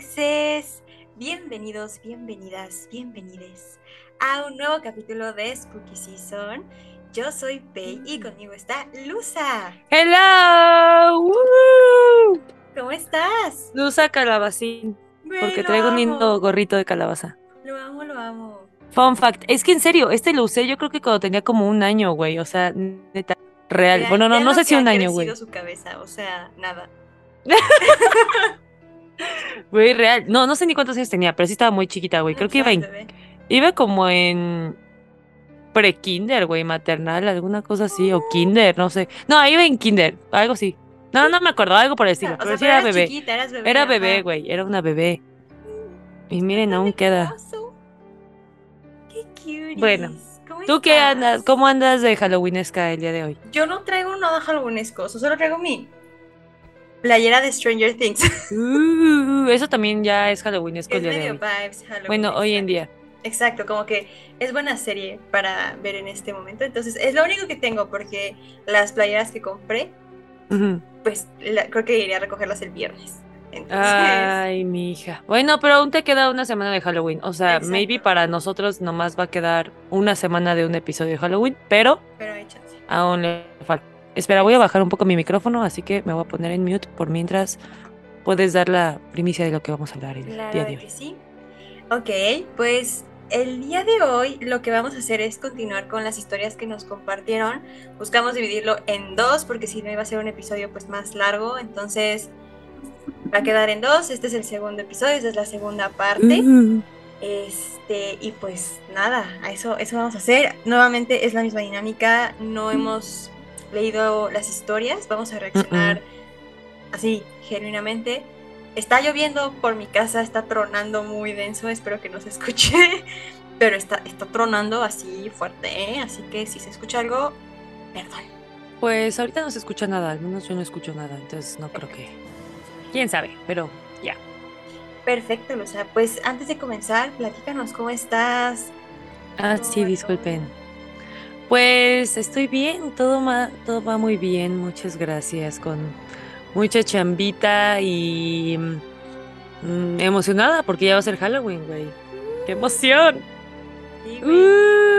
Amixes. Bienvenidos, bienvenidas, bienvenides a un nuevo capítulo de Spooky Season. Yo soy Pei y conmigo está Luza. ¡Hello! ¡Woo! ¿Cómo estás? Luza Calabacín. Porque traigo un lindo gorrito de calabaza. Lo amo, lo amo. Fun fact. Es que en serio, este lo usé yo creo que cuando tenía como un año, güey. O sea, neta, real. Vean- bueno, no, no sé si un año, güey. su cabeza, o sea, nada. Güey, real. No, no sé ni cuántos años tenía, pero sí estaba muy chiquita, güey. Creo que iba, en- iba como en pre-kinder, güey, maternal, alguna cosa así, o kinder, no sé. No, iba en kinder, algo así. No, no me acuerdo, algo por el estilo. O pero sea, sí era bebé. chiquita, eras bebé. Era bebé, güey, era una bebé. Y miren, aún queda. Qué cute. Bueno, ¿Tú qué andas? ¿Cómo andas de Halloweenesca el día de hoy? Yo no traigo nada halloweenesco, solo traigo mi playera de Stranger Things. Uh, eso también ya es Halloweenesco es de medio vibes Halloween. Bueno, hoy en día. Exacto, como que es buena serie para ver en este momento. Entonces, es lo único que tengo porque las playeras que compré, pues la- creo que iré a recogerlas el viernes. Entonces, Ay, mi hija. Bueno, pero aún te queda una semana de Halloween. O sea, Exacto. maybe para nosotros nomás va a quedar una semana de un episodio de Halloween, pero pero hay chance. aún le falta. Espera, voy a bajar un poco mi micrófono, así que me voy a poner en mute por mientras puedes dar la primicia de lo que vamos a hablar el Claro día de hoy. que sí. Ok, pues el día de hoy lo que vamos a hacer es continuar con las historias que nos compartieron. Buscamos dividirlo en dos porque si no iba a ser un episodio pues más largo, entonces va a quedar en dos. Este es el segundo episodio, esta es la segunda parte. Uh, Este, y pues nada, a eso, eso vamos a hacer. Nuevamente es la misma dinámica, no hemos leído las historias, vamos a reaccionar así, genuinamente. Está lloviendo por mi casa, está tronando muy denso, espero que no se escuche, pero está, está tronando así fuerte, ¿eh? así que si se escucha algo, perdón. Pues ahorita no se escucha nada, al menos yo no escucho nada, entonces no creo que. Quién sabe, pero ya. Perfecto, Luza. Pues antes de comenzar, platícanos cómo estás. Ah, sí, disculpen. Pues estoy bien, todo, ma- todo va muy bien, muchas gracias, con mucha chambita y mm, emocionada porque ya va a ser Halloween, güey. ¡Qué emoción! Sí, güey.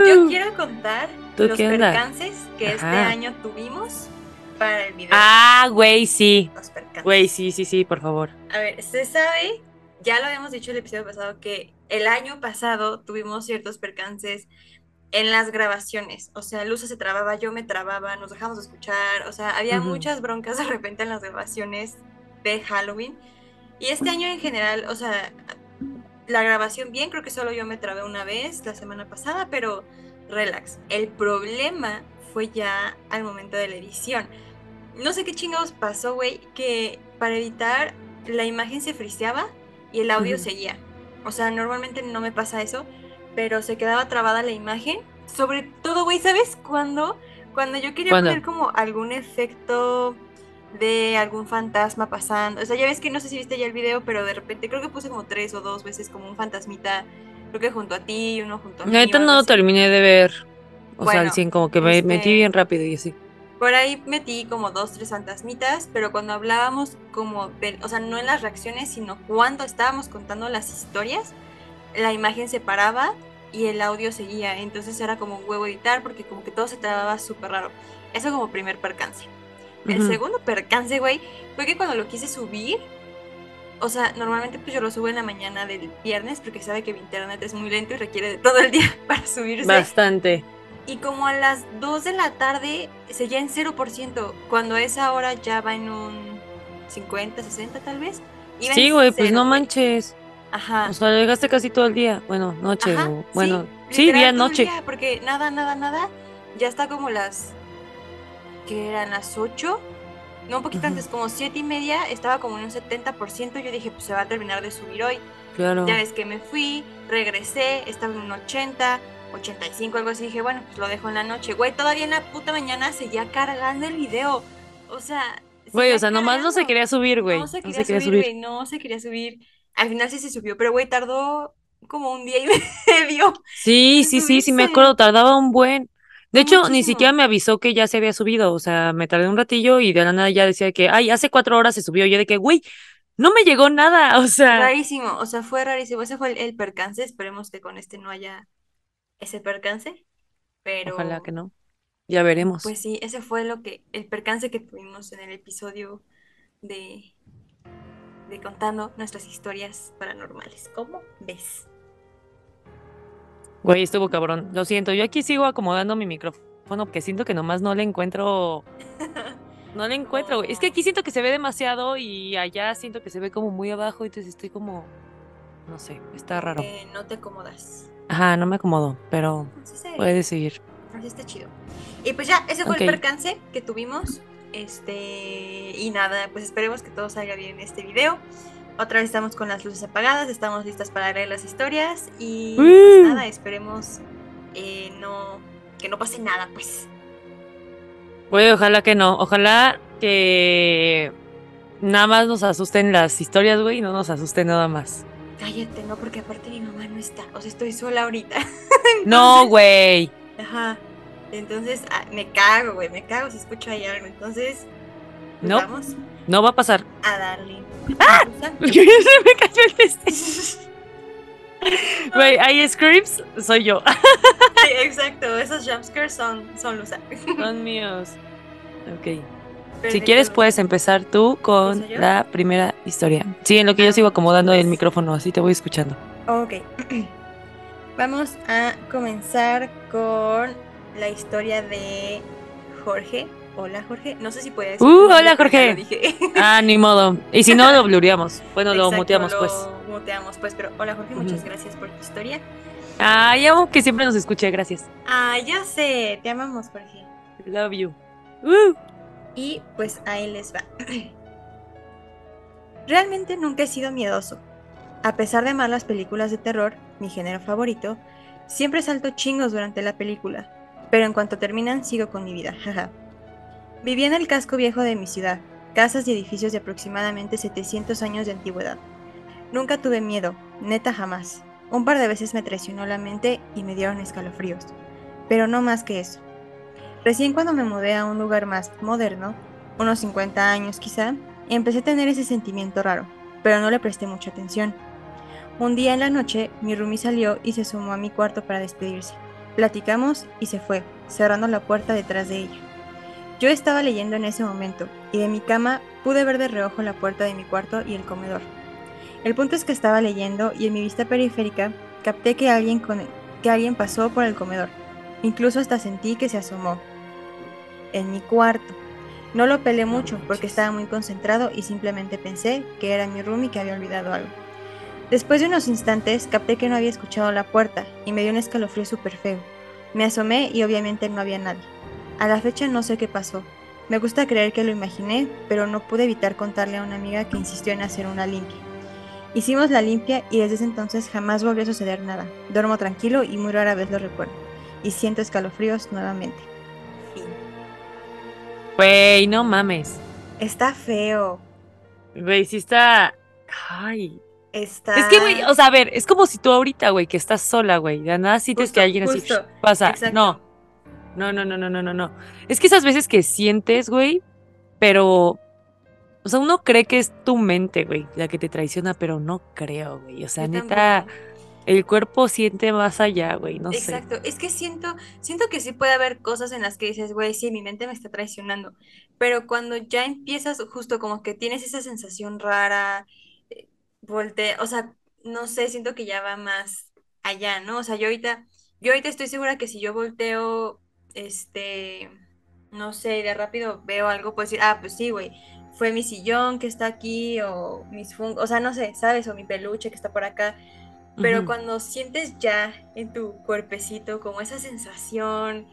Yo ¡Uh! quiero contar ¿Tú los onda? percances que este año tuvimos para el video. Ah, güey, sí. Los percances. Güey, sí, sí, sí, por favor. A ver, se sabe, ya lo habíamos dicho el episodio pasado, que el año pasado tuvimos ciertos percances en las grabaciones. O sea, Luza se trababa, yo me trababa, nos dejamos de escuchar. O sea, había muchas broncas de repente en las grabaciones de Halloween. Y este año en general, o sea, la grabación bien, creo que solo yo me trabé una vez la semana pasada, pero relax. El problema fue ya al momento de la edición. No sé qué chingados pasó, güey, que para editar la imagen se friseaba y el audio seguía. O sea, normalmente no me pasa eso, pero se quedaba trabada la imagen. Sobre todo, güey, ¿sabes cuándo? Cuando yo quería ¿Cuándo? poner como algún efecto de algún fantasma pasando. O sea, ya ves que no sé si viste ya el video, pero de repente creo que puse como tres o dos veces como un fantasmita, creo que junto a ti y uno junto a mí. Algo no terminé de ver. O sea, al Bueno, 100, como que me este- metí bien rápido y así. Por ahí metí como dos, tres fantasmitas, pero cuando hablábamos como de, o sea, no en las reacciones, sino cuando estábamos contando las historias, la imagen se paraba y el audio seguía. Entonces era como un huevo editar porque como que todo se trababa súper raro. Eso como primer percance. El segundo percance, güey, fue que cuando lo quise subir, o sea, normalmente pues yo lo subo en la mañana del viernes porque sabe que mi internet es muy lento y requiere de todo el día para subirse. Bastante. Y como a las 2 de la tarde seguía en 0%, cuando a esa hora ya va en un 50, 60 tal vez. Iba Sí, güey, pues no manches. Ajá. O sea, llegaste casi todo el día. Bueno, noche. Ajá, o- bueno, sí, día, noche. día, porque nada, nada, nada. Ya está como las. que eran las 8. No, un poquito antes, como 7 y media. Estaba como en un 70%. Yo dije, pues se va a terminar de subir hoy. Claro. Ya ves que me fui, regresé, estaba en un 80, 85, algo así. Dije, bueno, pues lo dejo en la noche. Güey, todavía en la puta mañana seguía cargando el video. O sea. Güey, o sea, nomás no se quería subir, güey. No se quería subir, güey, no se quería subir. Al final sí se subió, pero güey, tardó como un día y medio. Sí, sí, sí, sí, me acuerdo, tardaba un buen. De hecho, ni siquiera me avisó que ya se había subido, o sea, me tardé un ratillo y de la nada ya decía que, ay, hace cuatro horas se subió. Yo de que, güey, no me llegó nada, o sea. Rarísimo, o sea, fue rarísimo. Ese fue el, percance. Esperemos que con este no haya ese percance. Pero. Ojalá que no. Ya veremos. Pues sí, ese fue lo que. El percance que tuvimos en el episodio de. De contando nuestras historias paranormales. ¿Cómo ves? Güey, estuvo cabrón. Lo siento, yo aquí sigo acomodando mi micrófono porque siento que nomás no le encuentro. No le encuentro, güey. Es que aquí siento que se ve demasiado y allá siento que se ve como muy abajo, entonces estoy como. No sé, está raro. Eh, no te acomodas. Ajá, no me acomodo, pero puedes seguir. Así está chido. Y pues ya, ese fue el percance que tuvimos. Este. Y nada, pues esperemos que todo salga bien en este video. Otra vez estamos con las luces apagadas, estamos listas para leer las historias. Y pues nada, esperemos eh, no, que no pase nada, pues. Güey, ojalá que no. Ojalá que nada más nos asusten las historias, güey, y no nos asusten nada más. Cállate, no, porque aparte mi mamá no está. O sea, estoy sola ahorita. no, güey. Ajá. Entonces, ah, me cago, güey, me cago si escucho ahí algo. Entonces, pues no. Vamos. No va a pasar. A darle. ¡Ah! Se me cayó el test. Güey, hay scripts, soy yo. sí, exacto, esos jumpscares son, son Lusa. Son míos. Ok. si quieres, puedes empezar tú con la primera historia. Sí, en lo que yo ah, sigo acomodando el micrófono, así te voy escuchando. Ok. Vamos a comenzar con la historia de Jorge. Hola Jorge, no sé si puedes. Uh, hola Jorge. Ah, ni modo. Y si no, lo blureamos. Bueno, lo muteamos pues muteamos, pues, pero hola Jorge, muchas gracias por tu historia. Ay, amo que siempre nos escuche, gracias. Ah, ya sé, te amamos, Jorge. Love you. Y pues ahí les va. Realmente nunca he sido miedoso. A pesar de amar las películas de terror, mi género favorito, siempre salto chingos durante la película, pero en cuanto terminan sigo con mi vida, jaja. Viví en el casco viejo de mi ciudad, casas y edificios de aproximadamente 700 años de antigüedad. Nunca tuve miedo, neta jamás. Un par de veces me traicionó la mente y me dieron escalofríos, pero no más que eso. Recién cuando me mudé a un lugar más moderno, unos 50 años quizá, empecé a tener ese sentimiento raro, pero no le presté mucha atención. Un día en la noche, mi roomie salió y se sumó a mi cuarto para despedirse. Platicamos y se fue, cerrando la puerta detrás de ella. Yo estaba leyendo en ese momento, y de mi cama pude ver de reojo la puerta de mi cuarto y el comedor. El punto es que estaba leyendo y en mi vista periférica capté que alguien, que alguien pasó por el comedor. Incluso hasta sentí que se asomó. En mi cuarto. No lo pelé mucho porque estaba muy concentrado y simplemente pensé que era mi roomie que había olvidado algo. Después de unos instantes capté que no había escuchado la puerta y me dio un escalofrío súper feo. Me asomé y obviamente no había nadie. A la fecha no sé qué pasó. Me gusta creer que lo imaginé, pero no pude evitar contarle a una amiga que insistió en hacer una limpia. Hicimos la limpia y desde ese entonces jamás volvió a suceder nada. Duermo tranquilo y muy rara vez lo recuerdo. Y siento escalofríos nuevamente. Fin. Güey, no mames. Está feo. Güey, sí está. Ay. Está. Es que, güey, o sea, a ver, es como si tú ahorita, güey, que estás sola, güey. De nada sientes que alguien así pasa. No. No, no, no, no, no, no, no. Es que esas veces que sientes, güey, pero o sea, uno cree que es tu mente, güey, la que te traiciona, pero no creo, güey. O sea, neta, el cuerpo siente más allá, güey, no sé. Exacto, es que siento, siento que sí puede haber cosas en las que dices, güey, sí, mi mente me está traicionando. Pero cuando ya empiezas, justo como que tienes esa sensación rara, volte, o sea, no sé, siento que ya va más allá, ¿no? O sea, yo ahorita, yo ahorita estoy segura que si yo volteo, este, no sé, de rápido veo algo, puedo decir, ah, pues sí, güey fue mi sillón que está aquí o mis fungos, o sea, no sé, ¿sabes? O mi peluche que está por acá. Pero cuando sientes ya en tu cuerpecito como esa sensación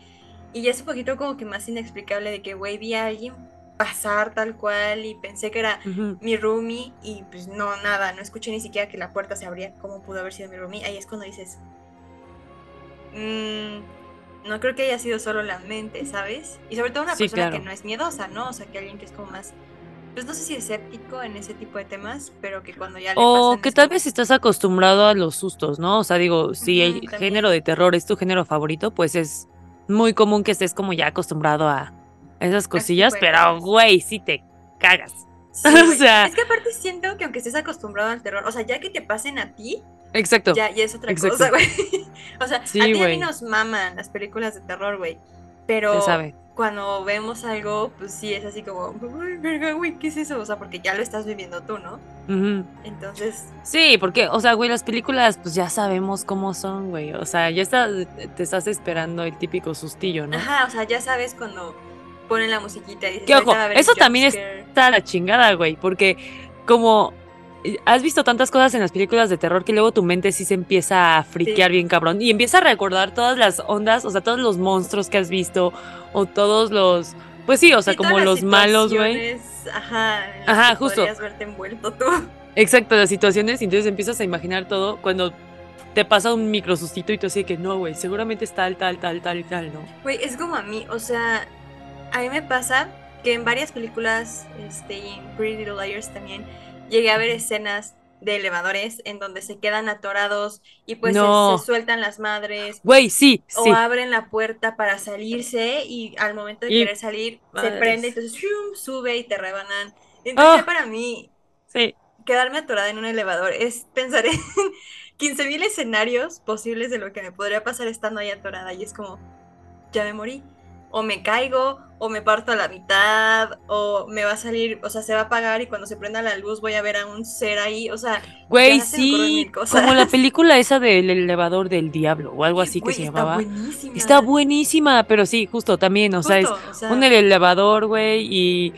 y ya es un poquito como que más inexplicable de que, güey, vi a alguien pasar tal cual y pensé que era mi roomie y pues no, nada, no escuché ni siquiera que la puerta se abría, ¿cómo pudo haber sido mi roomie? Ahí es cuando dices, mmm, no creo que haya sido solo la mente, ¿sabes? Y sobre todo una persona que no es miedosa, ¿no? O sea, que alguien que es como más pues no sé si escéptico en ese tipo de temas, pero que cuando ya le O que tal vez estás acostumbrado a los sustos, ¿no? O sea, digo, si el género de terror es tu género favorito, pues es muy común que estés como ya acostumbrado a esas cosillas, pero güey, sí te cagas. o sea, es que aparte siento que aunque estés acostumbrado al terror, o sea, ya que te pasen a ti, exacto. ya, ya es otra cosa, güey. o sea, Sí, a ti a mí nos maman las películas de terror, güey. Pero sabe. cuando vemos algo, pues sí es así como, "Ay, verga, güey, ¿qué es eso? O sea, porque ya lo estás viviendo tú, ¿no? Entonces, Sí, porque, o sea, güey, las películas, pues ya sabemos cómo son, güey. O sea, ya está, te estás esperando el típico sustillo, ¿no? ajá, o sea, ya sabes cuando ponen la musiquita y dices, Que ojo, "Ahorita va a haber eso también es- scare". Está la chingada, güey, porque como eh, has visto tantas cosas en las películas de terror que luego tu mente sí se empieza a friquear bien cabrón y empieza a recordar todas las ondas, o sea, todos los monstruos que has visto o todos los, pues sí, o sea, Sí, como los malos, güey. Ajá, en las Ajá, que justo. Podrías verte envuelto tú. Exacto, las situaciones, y entonces empiezas a imaginar todo cuando te pasa un micro sustito y tú así de que no, güey, seguramente es tal, tal, tal, tal y tal, ¿no? Güey, es como a mí, o sea, a mí me pasa que en varias películas, este, y en Pretty Little Liars también, llegué a ver escenas de elevadores en donde se quedan atorados y pues se- No. se, sueltan las madres Güey, sí, o sí. abren la puerta para salirse y al momento de Y- querer salir se prende, entonces ¡shum! sube y te rebanan. Entonces Ah. para mí Sí. quedarme atorada en un elevador es pensar en 15.000 escenarios posibles de lo que me podría pasar estando ahí atorada y es como, ya me morí. O me caigo, o me parto a la mitad, o me va a salir, o sea, se va a apagar y cuando se prenda la luz voy a ver a un ser ahí, o sea, Güey, se sí, como la película esa del elevador del diablo o algo así que se está llamaba. buenísima. Está buenísima, pero sí, justo también, o sea, es o sea, un elevador, güey, y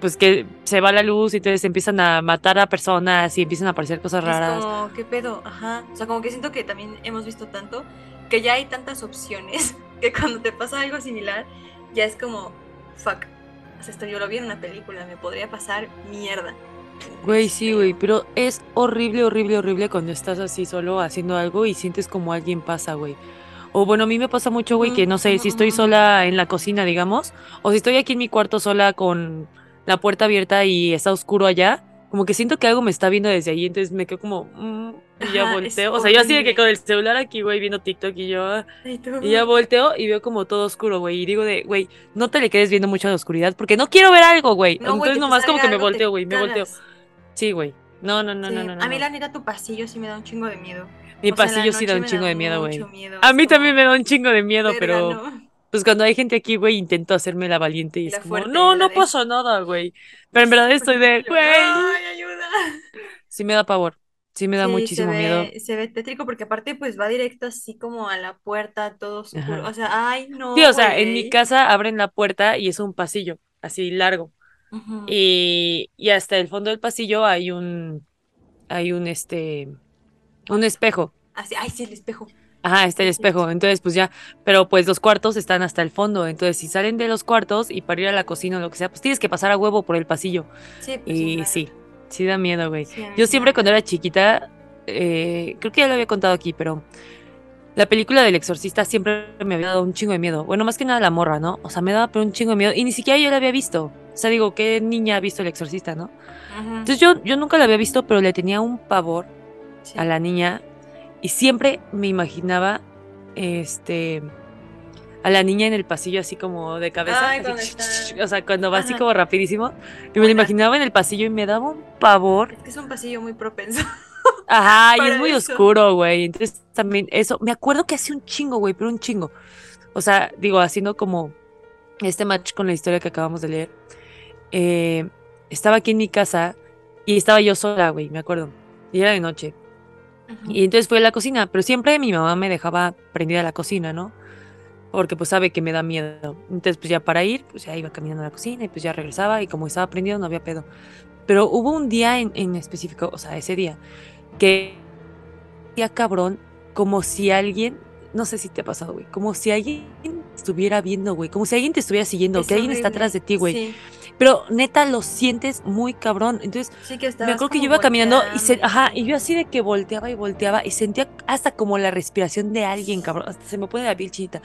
pues que se va la luz y entonces empiezan a matar a personas y empiezan a aparecer cosas es raras. como, ¿qué pedo? Ajá, o sea, como que siento que también hemos visto tanto que ya hay tantas opciones que cuando te pasa algo similar, ya es como, fuck, o sea, esto yo lo vi en una película, me podría pasar mierda. Güey, sí, güey, pero es horrible, horrible, horrible cuando estás así solo haciendo algo y sientes como alguien pasa, güey. O bueno, a mí me pasa mucho, güey, que no sé, si estoy ujú. sola en la cocina, digamos, o si estoy aquí en mi cuarto sola con la puerta abierta y está oscuro allá, como que siento que algo me está viendo desde ahí, entonces me quedo como, mm, y ya Ajá, volteo. O sea, yo así de que con el celular aquí, güey, viendo TikTok y yo, ah, y ya volteo y veo como todo oscuro, güey, y digo de, güey, no te le quedes viendo mucho a la oscuridad porque no quiero ver algo, güey. No, entonces te nomás como que me volteo, güey, me volteo. Sí, güey. No, no, no, Sí, no, no, no. A mí la neta tu pasillo sí me da un chingo de miedo. Mi O sea, pasillo sí da un chingo de miedo, güey. A mí también me da un chingo de miedo, "Verga, pero no". pues cuando hay gente aquí, güey, intento hacerme la valiente y Y es como, no, no de- pasa nada, güey. Pero en verdad estoy de, güey, Ay, ayuda. sí me da pavor, sí me da Sí, muchísimo se miedo. se ve tétrico porque aparte pues va directo así como a la puerta, todo oscuro. Ajá. O sea, ay, no, Sí, o sea, en mi casa abren la puerta y es un pasillo, así largo. Y, y hasta el fondo del pasillo hay un, hay un, este, un espejo. Así, ay, sí, el espejo. Ajá, está el espejo. Entonces, pues ya, pero pues los cuartos están hasta el fondo. Entonces, si salen de los cuartos y para ir a la cocina o lo que sea, pues tienes que pasar a huevo por el pasillo. Sí, pues sí, Y sí, sí da miedo, güey. Sí, Yo siempre cuando era chiquita, eh, creo que ya lo había contado aquí, pero la película del exorcista siempre me había dado un chingo de miedo. Bueno, más que nada la morra, ¿no? O sea, me daba pero un chingo de miedo. Y ni siquiera yo la había visto. O sea, digo, ¿qué niña ha visto el exorcista, no? Entonces yo, yo nunca la había visto, pero le tenía un pavor sí. a la niña y siempre me imaginaba este a la niña en el pasillo así como de cabeza, Ay, así, cuando ch, ch, está- ch, o sea, cuando va así como rapidísimo, y me lo imaginaba en el pasillo y me daba un pavor. Es que es un pasillo muy propenso. Ajá, y es muy eso. oscuro, güey. Entonces también eso, me acuerdo que hace un chingo, güey, pero un chingo. O sea, digo, haciendo como este match con la historia que acabamos de leer. eh, estaba aquí en mi casa y estaba yo sola, güey, me acuerdo. Y era de noche. Y entonces fui a la cocina, pero siempre mi mamá me dejaba prendida la cocina, ¿no? Porque pues sabe que me da miedo. Entonces pues ya para ir, pues ya iba caminando a la cocina y pues ya regresaba y como estaba prendido no había pedo. Pero hubo un día en, en específico, o sea, ese día, que día cabrón, como si alguien, no sé si te ha pasado, güey, como si alguien estuviera viendo, güey, como si alguien te estuviera siguiendo, Es que alguien está atrás de ti, güey. Sí, Pero neta lo sientes muy cabrón. Entonces sí que me acuerdo que yo iba caminando y se, ajá, y yo así de que volteaba y volteaba y sentía hasta como la respiración de alguien, cabrón, hasta se me pone la piel chinita.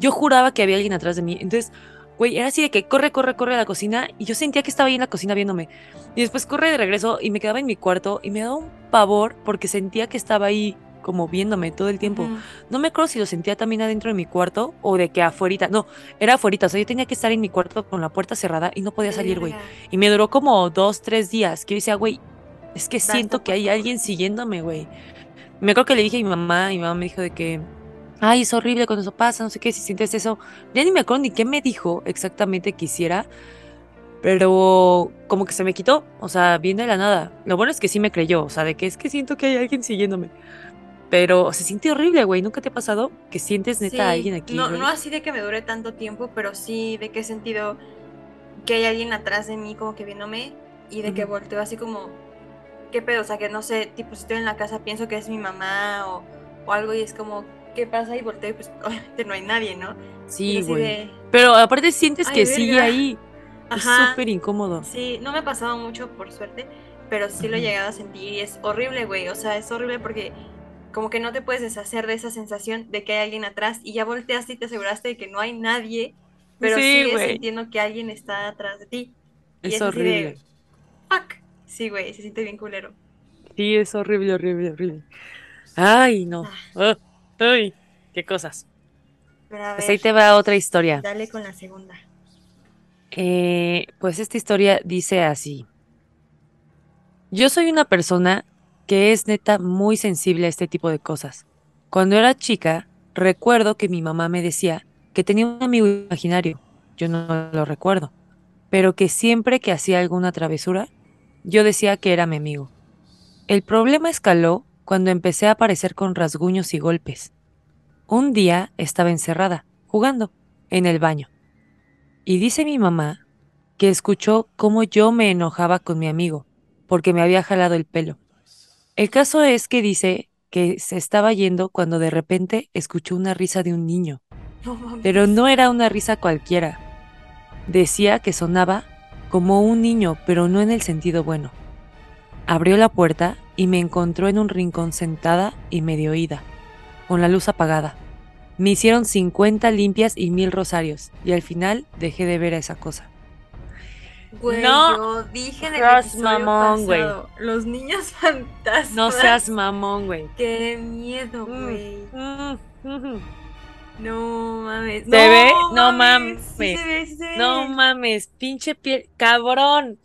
Yo juraba que había alguien atrás de mí. Entonces, güey, era así de que corre, corre, corre a la cocina y yo sentía que estaba ahí en la cocina viéndome. Y después corre de regreso y me quedaba en mi cuarto y me daba un pavor porque sentía que estaba ahí como viéndome todo el tiempo. No me acuerdo si lo sentía también adentro de mi cuarto o de que afuera. No, era afuera. O sea, yo tenía que estar en mi cuarto con la puerta cerrada y no podía salir, güey. Y me duró como dos, tres días. Que yo decía, güey, es que siento que hay alguien siguiéndome, güey. Me acuerdo que le dije a mi mamá y mi mamá me dijo de que, ay, es horrible cuando eso pasa, no sé qué, si sientes eso. Ya ni me acuerdo ni qué me dijo exactamente que hiciera, pero como que se me quitó, o sea, bien de la nada. Lo bueno es que sí me creyó, o sea, de que es que siento que hay alguien siguiéndome. Pero se siente horrible, güey. ¿Nunca te ha pasado que sientes neta a alguien aquí? No, güey? no así de que me dure tanto tiempo, pero sí de que he sentido que hay alguien atrás de mí como que viéndome y de que volteo así como, ¿qué pedo? O sea, que no sé, tipo si estoy en la casa pienso que es mi mamá o, o algo y es como, ¿qué pasa? Y volteo y pues obviamente no hay nadie, ¿no? Sí, güey. de, Pero aparte sientes Ay, que sigue verga. ahí. Es súper incómodo. Sí, no me ha pasado mucho por suerte, pero sí lo he llegado a sentir y es horrible, güey. O sea, es horrible porque como que no te puedes deshacer de esa sensación de que hay alguien atrás y ya volteaste y te aseguraste de que no hay nadie, pero Sí, sigues sintiendo que alguien está atrás de ti. Y Es es de, horrible. fuck. Sí, güey, se siente bien culero. Sí, es horrible, horrible, horrible. Ay, no. Ah, ay, qué cosas. Pero a Pues ahí ver, te va otra historia. dale con la segunda. Eh, pues esta historia dice así. Yo soy una persona que es neta muy sensible a este tipo de cosas. Cuando era chica, recuerdo que mi mamá me decía que tenía un amigo imaginario. Yo no lo recuerdo. Pero que siempre que hacía alguna travesura, yo decía que era mi amigo. El problema escaló cuando empecé a aparecer con rasguños y golpes. Un día estaba encerrada, jugando, en el baño. Y dice mi mamá que escuchó cómo yo me enojaba con mi amigo, porque me había jalado el pelo. El caso es que dice que se estaba yendo cuando de repente escuchó una risa de un niño, No pero no era una risa cualquiera. Decía que sonaba como un niño, pero no en el sentido bueno. Abrió la puerta y me encontró en un rincón sentada y medio oída, con la luz apagada. Me hicieron 50 limpias y mil rosarios, y al final dejé de ver a esa cosa. Güey, No yo dije en el seas episodio mamón, güey. los niños fantasmas. No seas mamón, güey. Qué miedo, Mm. güey. Mm. No mames. ¿Se ve? No mames. se ve, sí se ve. No mames, pinche piel, cabrón.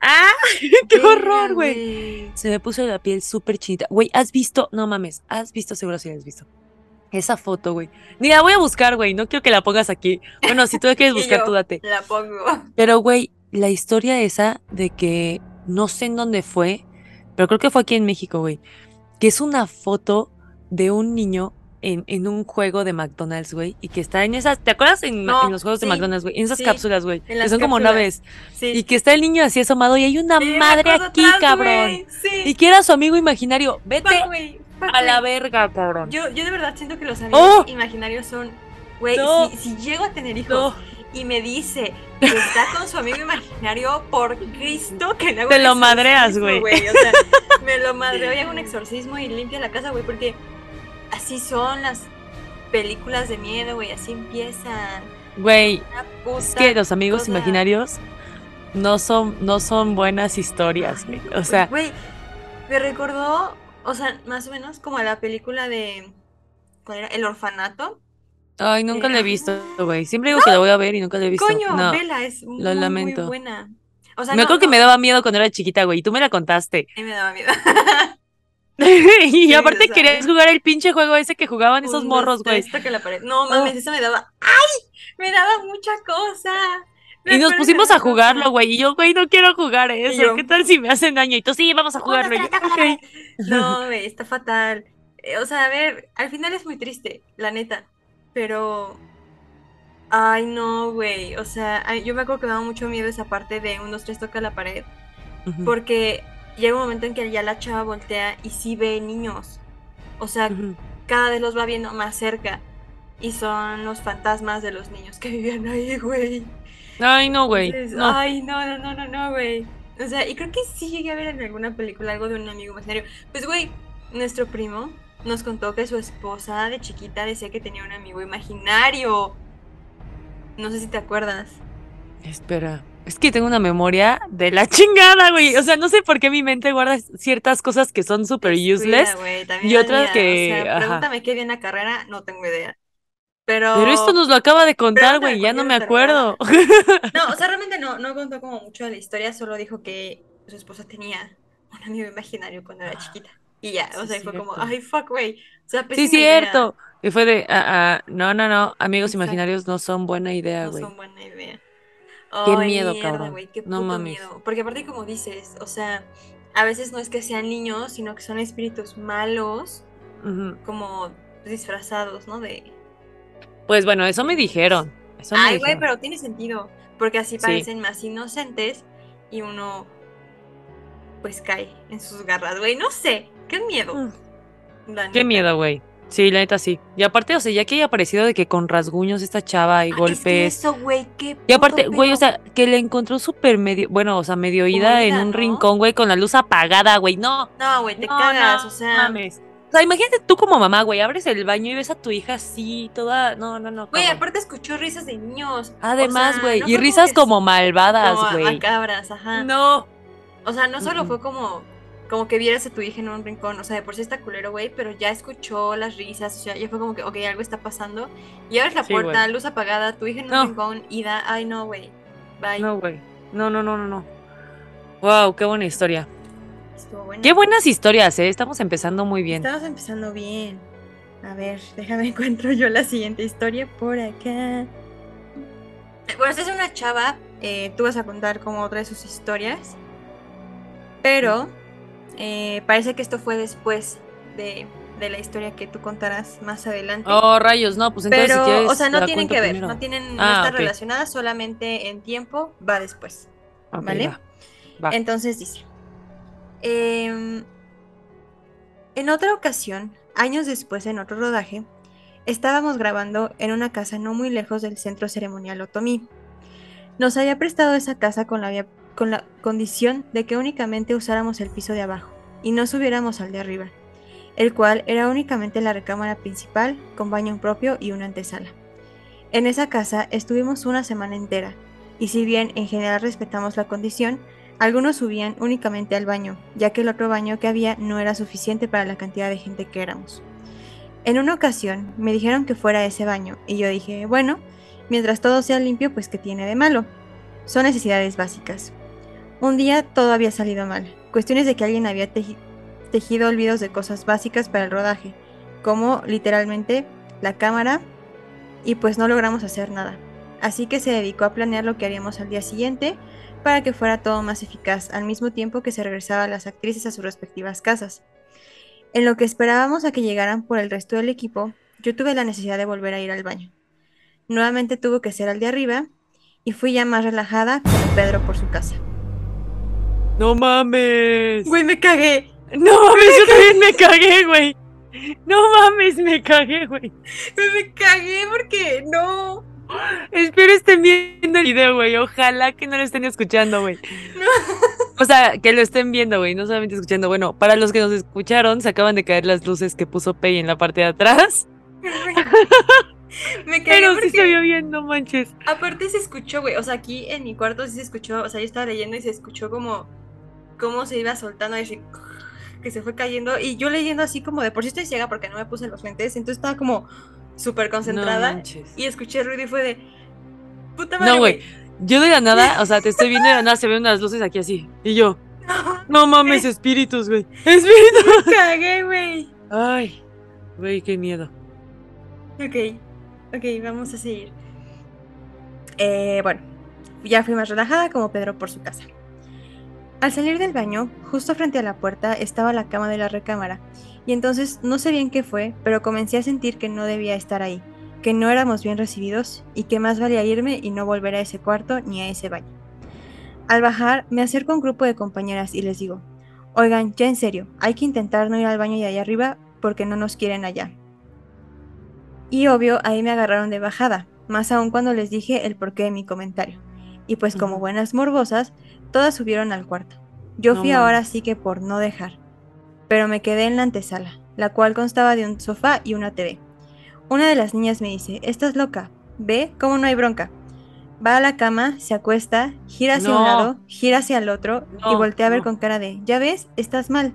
¡Ah! ¡Qué horror, güey! Se me puso la piel súper chinita. Güey, ¿has visto? No mames, ¿has visto? Seguro sí la has visto. Esa foto, güey. Ni la voy a buscar, güey. No quiero que la pongas aquí. Bueno, si tú la quieres buscar, yo, tú date. La pongo. Pero, güey, la historia esa de que no sé en dónde fue, pero creo que fue aquí en México, güey. Que es una foto de un niño en, en un juego de McDonald's, güey. Y que está en esas. ¿Te acuerdas en, No, en los juegos de McDonald's, güey? En esas sí, cápsulas, güey. Que son como naves. Sí. Y que está el niño así asomado y hay una madre aquí, atrás, cabrón. Y que era su amigo imaginario. Vete fuck, a la verga, cabrón. Yo, yo de verdad siento que los amigos ¡Oh! imaginarios son. Güey, No. si, si llego a tener hijos No. Y me dice que está con su amigo imaginario, por Cristo, que le hago Te un lo madreas, güey. O sea, me lo madreo y hago un exorcismo y limpia la casa, güey, porque así son las películas de miedo, güey, así empiezan. Güey, es que los amigos cosa. imaginarios no son, no son buenas historias, güey. O sea, Güey, me recordó, o sea, más o menos como a la película de. ¿Cuál era? El orfanato. Ay, nunca Eh, la he visto, güey. Siempre digo que la voy a ver y nunca la he visto. Coño, no. vela, es muy, lo muy lamento. buena. O sea, me no, acuerdo que me daba miedo cuando era chiquita, güey. Y tú me la contaste. mí me daba miedo. y aparte querías jugar el pinche juego ese que jugaban esos Un, morros, güey. No mames, eso me daba. ¡Ay! Me daba mucha cosa. Me Y nos pusimos a jugarlo, güey. Y yo, güey, no quiero jugar eso. yo- ¿Qué tal si me hacen daño? Y tú, sí, vamos a jugarlo. Y. No, güey, está fatal. Eh, O sea, a ver, al final es muy triste, la neta. Pero. Ay, no, güey. O sea, yo me acuerdo que me daba mucho miedo esa parte de un, dos, tres, toca la pared. Porque llega un momento en que ya la chava voltea y sí ve niños. O sea, cada vez los va viendo más cerca. Y son los fantasmas de los niños que vivían ahí, güey. Ay, no, güey. No. Ay, no, no, no, no, no, güey. O sea, y creo que sí llegué a ver en alguna película algo de un amigo imaginario. Pues, güey, nuestro primo nos contó que su esposa de chiquita decía que tenía un amigo imaginario. No sé si te acuerdas. Espera. Es que tengo una memoria de la chingada, güey. O sea, no sé por qué mi mente guarda ciertas cosas que son súper useless. y otras que. O sea, pregúntame qué viene la carrera, no tengo idea. Pero, Pero esto nos lo acaba de contar, güey, ya no me acuerdo. No, o sea, realmente no, no contó como mucho de la historia, solo dijo que su esposa tenía un amigo imaginario cuando era chiquita. Y ya, o sea, fue como, ay, fuck, güey. O sea, sí, cierto. Y fue de, ah, ah, no, no, no, amigos imaginarios no son buena idea, güey. No son buena idea. qué miedo, cabrón. qué no mames. Miedo. Porque aparte, como dices, o sea, a veces no es que sean niños, sino que son espíritus malos, como disfrazados, ¿no? De. Pues bueno, eso me dijeron. Ay, güey, pero tiene sentido. Porque así parecen más inocentes y uno pues cae en sus garras, güey. No sé, qué miedo. Mm. Qué miedo, güey. Sí, la neta sí. Y aparte, o sea, ya que haya aparecido de que con rasguños esta chava y golpes. eso, güey, qué. Y aparte, güey, o sea, que le encontró súper medio, bueno, o sea, medio ida en un rincón, güey, con la luz apagada, güey. No. No, güey, te cagas, o sea. Mames. O sea, imagínate tú como mamá, güey, abres el baño y ves a tu hija así, toda. No, no, no. Güey, aparte escuchó risas de niños. Además, güey. y risas como, malvadas, güey. Macabras, ajá. No. O sea, no solo fue como como que vieras a tu hija en un rincón, o sea, de por sí está culero, güey, pero ya escuchó las risas, o sea, ya fue como que, ok, algo está pasando. Y abres la puerta, luz apagada, tu hija en un rincón, y da, ay, no, güey, bye. No, güey, no, no, no, no, no. Wow, qué buena historia. Estuvo buena. Qué buenas historias, eh, estamos empezando muy bien. Estamos empezando bien. A ver, déjame encuentro yo la siguiente historia por acá. Bueno, esta es una chava, eh, tú vas a contar como otra de sus historias. Pero eh, parece que esto fue después de, la historia que tú contarás más adelante. Oh, rayos, no, pues entonces Pero, o sea, no tienen que ver, no tienen, no ah, están relacionadas, solamente en tiempo va después. ¿Vale? Entonces dice. Em, en otra ocasión, años después, en otro rodaje, estábamos grabando en una casa no muy lejos del centro ceremonial Otomí. Nos había prestado esa casa con la con la condición de que únicamente usáramos el piso de abajo y no subiéramos al de arriba, el cual era únicamente la recámara principal con baño propio y una antesala. En esa casa estuvimos una semana entera, y si bien en general respetamos la condición, algunos subían únicamente al baño, ya que el otro baño que había no era suficiente para la cantidad de gente que éramos. En una ocasión me dijeron que fuera ese baño, y yo dije, bueno, mientras todo sea limpio, pues que tiene de malo. Son necesidades básicas. Un día todo había salido mal. Cuestiones de que alguien había tejido olvidos de cosas básicas para el rodaje, como literalmente la cámara, y pues no logramos hacer nada. Así que se dedicó a planear lo que haríamos al día siguiente para que fuera todo más eficaz, al mismo tiempo que se regresaban las actrices a sus respectivas casas. En lo que esperábamos a que llegaran por el resto del equipo, yo tuve la necesidad de volver a ir al baño. Nuevamente tuvo que ser al de arriba, y fui ya más relajada como Pedro por su casa. No mames. Güey, me cagué. No mames, yo también me cagué, güey. No mames, me cagué, güey. Me cagué porque no. Espero estén viendo el video, güey. Ojalá que no lo estén escuchando, güey. O sea, que lo estén viendo, güey, no solamente escuchando. Bueno, para los que nos escucharon, se acaban de caer las luces que puso Pei en la parte de atrás. Me quedé Pero sí se vio bien, no manches. Aparte se escuchó, güey. O sea, aquí en mi cuarto sí se escuchó. O sea, yo estaba leyendo y se escuchó como cómo se iba soltando y que se fue cayendo. Y yo leyendo así como de por si estoy ciega porque no me puse los lentes. Entonces estaba como súper concentrada. y escuché el ruido y fue de. Puta madre. No, güey. Yo de la nada, o sea, te estoy viendo de la nada, se ven unas luces aquí así. Y yo. No, mames, espíritus, güey. Espíritus. Me cagué, güey. Ay, güey, qué miedo. Ok, ok, vamos a seguir. Eh, bueno, ya fui más relajada como Pedro por su casa. Al salir del baño, justo frente a la puerta estaba la cama de la recámara, y entonces no sé bien qué fue, pero comencé a sentir que no debía estar ahí, que no éramos bien recibidos y que más valía irme y no volver a ese cuarto ni a ese baño. Al bajar, me acerco a un grupo de compañeras y les digo, oigan, ya en serio, hay que intentar no ir al baño de allá arriba porque no nos quieren allá. Y obvio, ahí me agarraron de bajada, más aún cuando les dije el porqué de mi comentario. Y pues como buenas morbosas, Todas subieron al cuarto. Yo fui ahora sí que por no dejar. Pero me quedé en la antesala, la cual constaba de un sofá y una TV. Una de las niñas me dice, estás loca, ve cómo no hay bronca. Va a la cama, se acuesta, gira hacia un lado, gira hacia el otro y voltea a ver con cara de, ya ves, estás mal.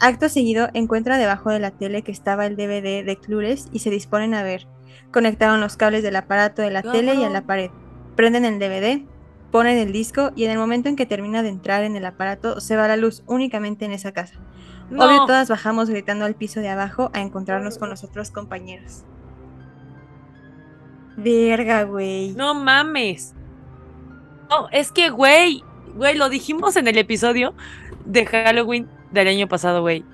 Acto seguido encuentra debajo de la tele que estaba el DVD de Clueless y se disponen a ver. Conectaron los cables del aparato de la tele y a la pared. Prenden el DVD, ponen el disco y en el momento en que termina de entrar en el aparato se va la luz únicamente en esa casa. No. Obvio todas bajamos gritando al piso de abajo a encontrarnos con los otros compañeros. Verga, güey. No mames. No, es que, güey, güey, lo dijimos en el episodio de Halloween del año pasado, güey.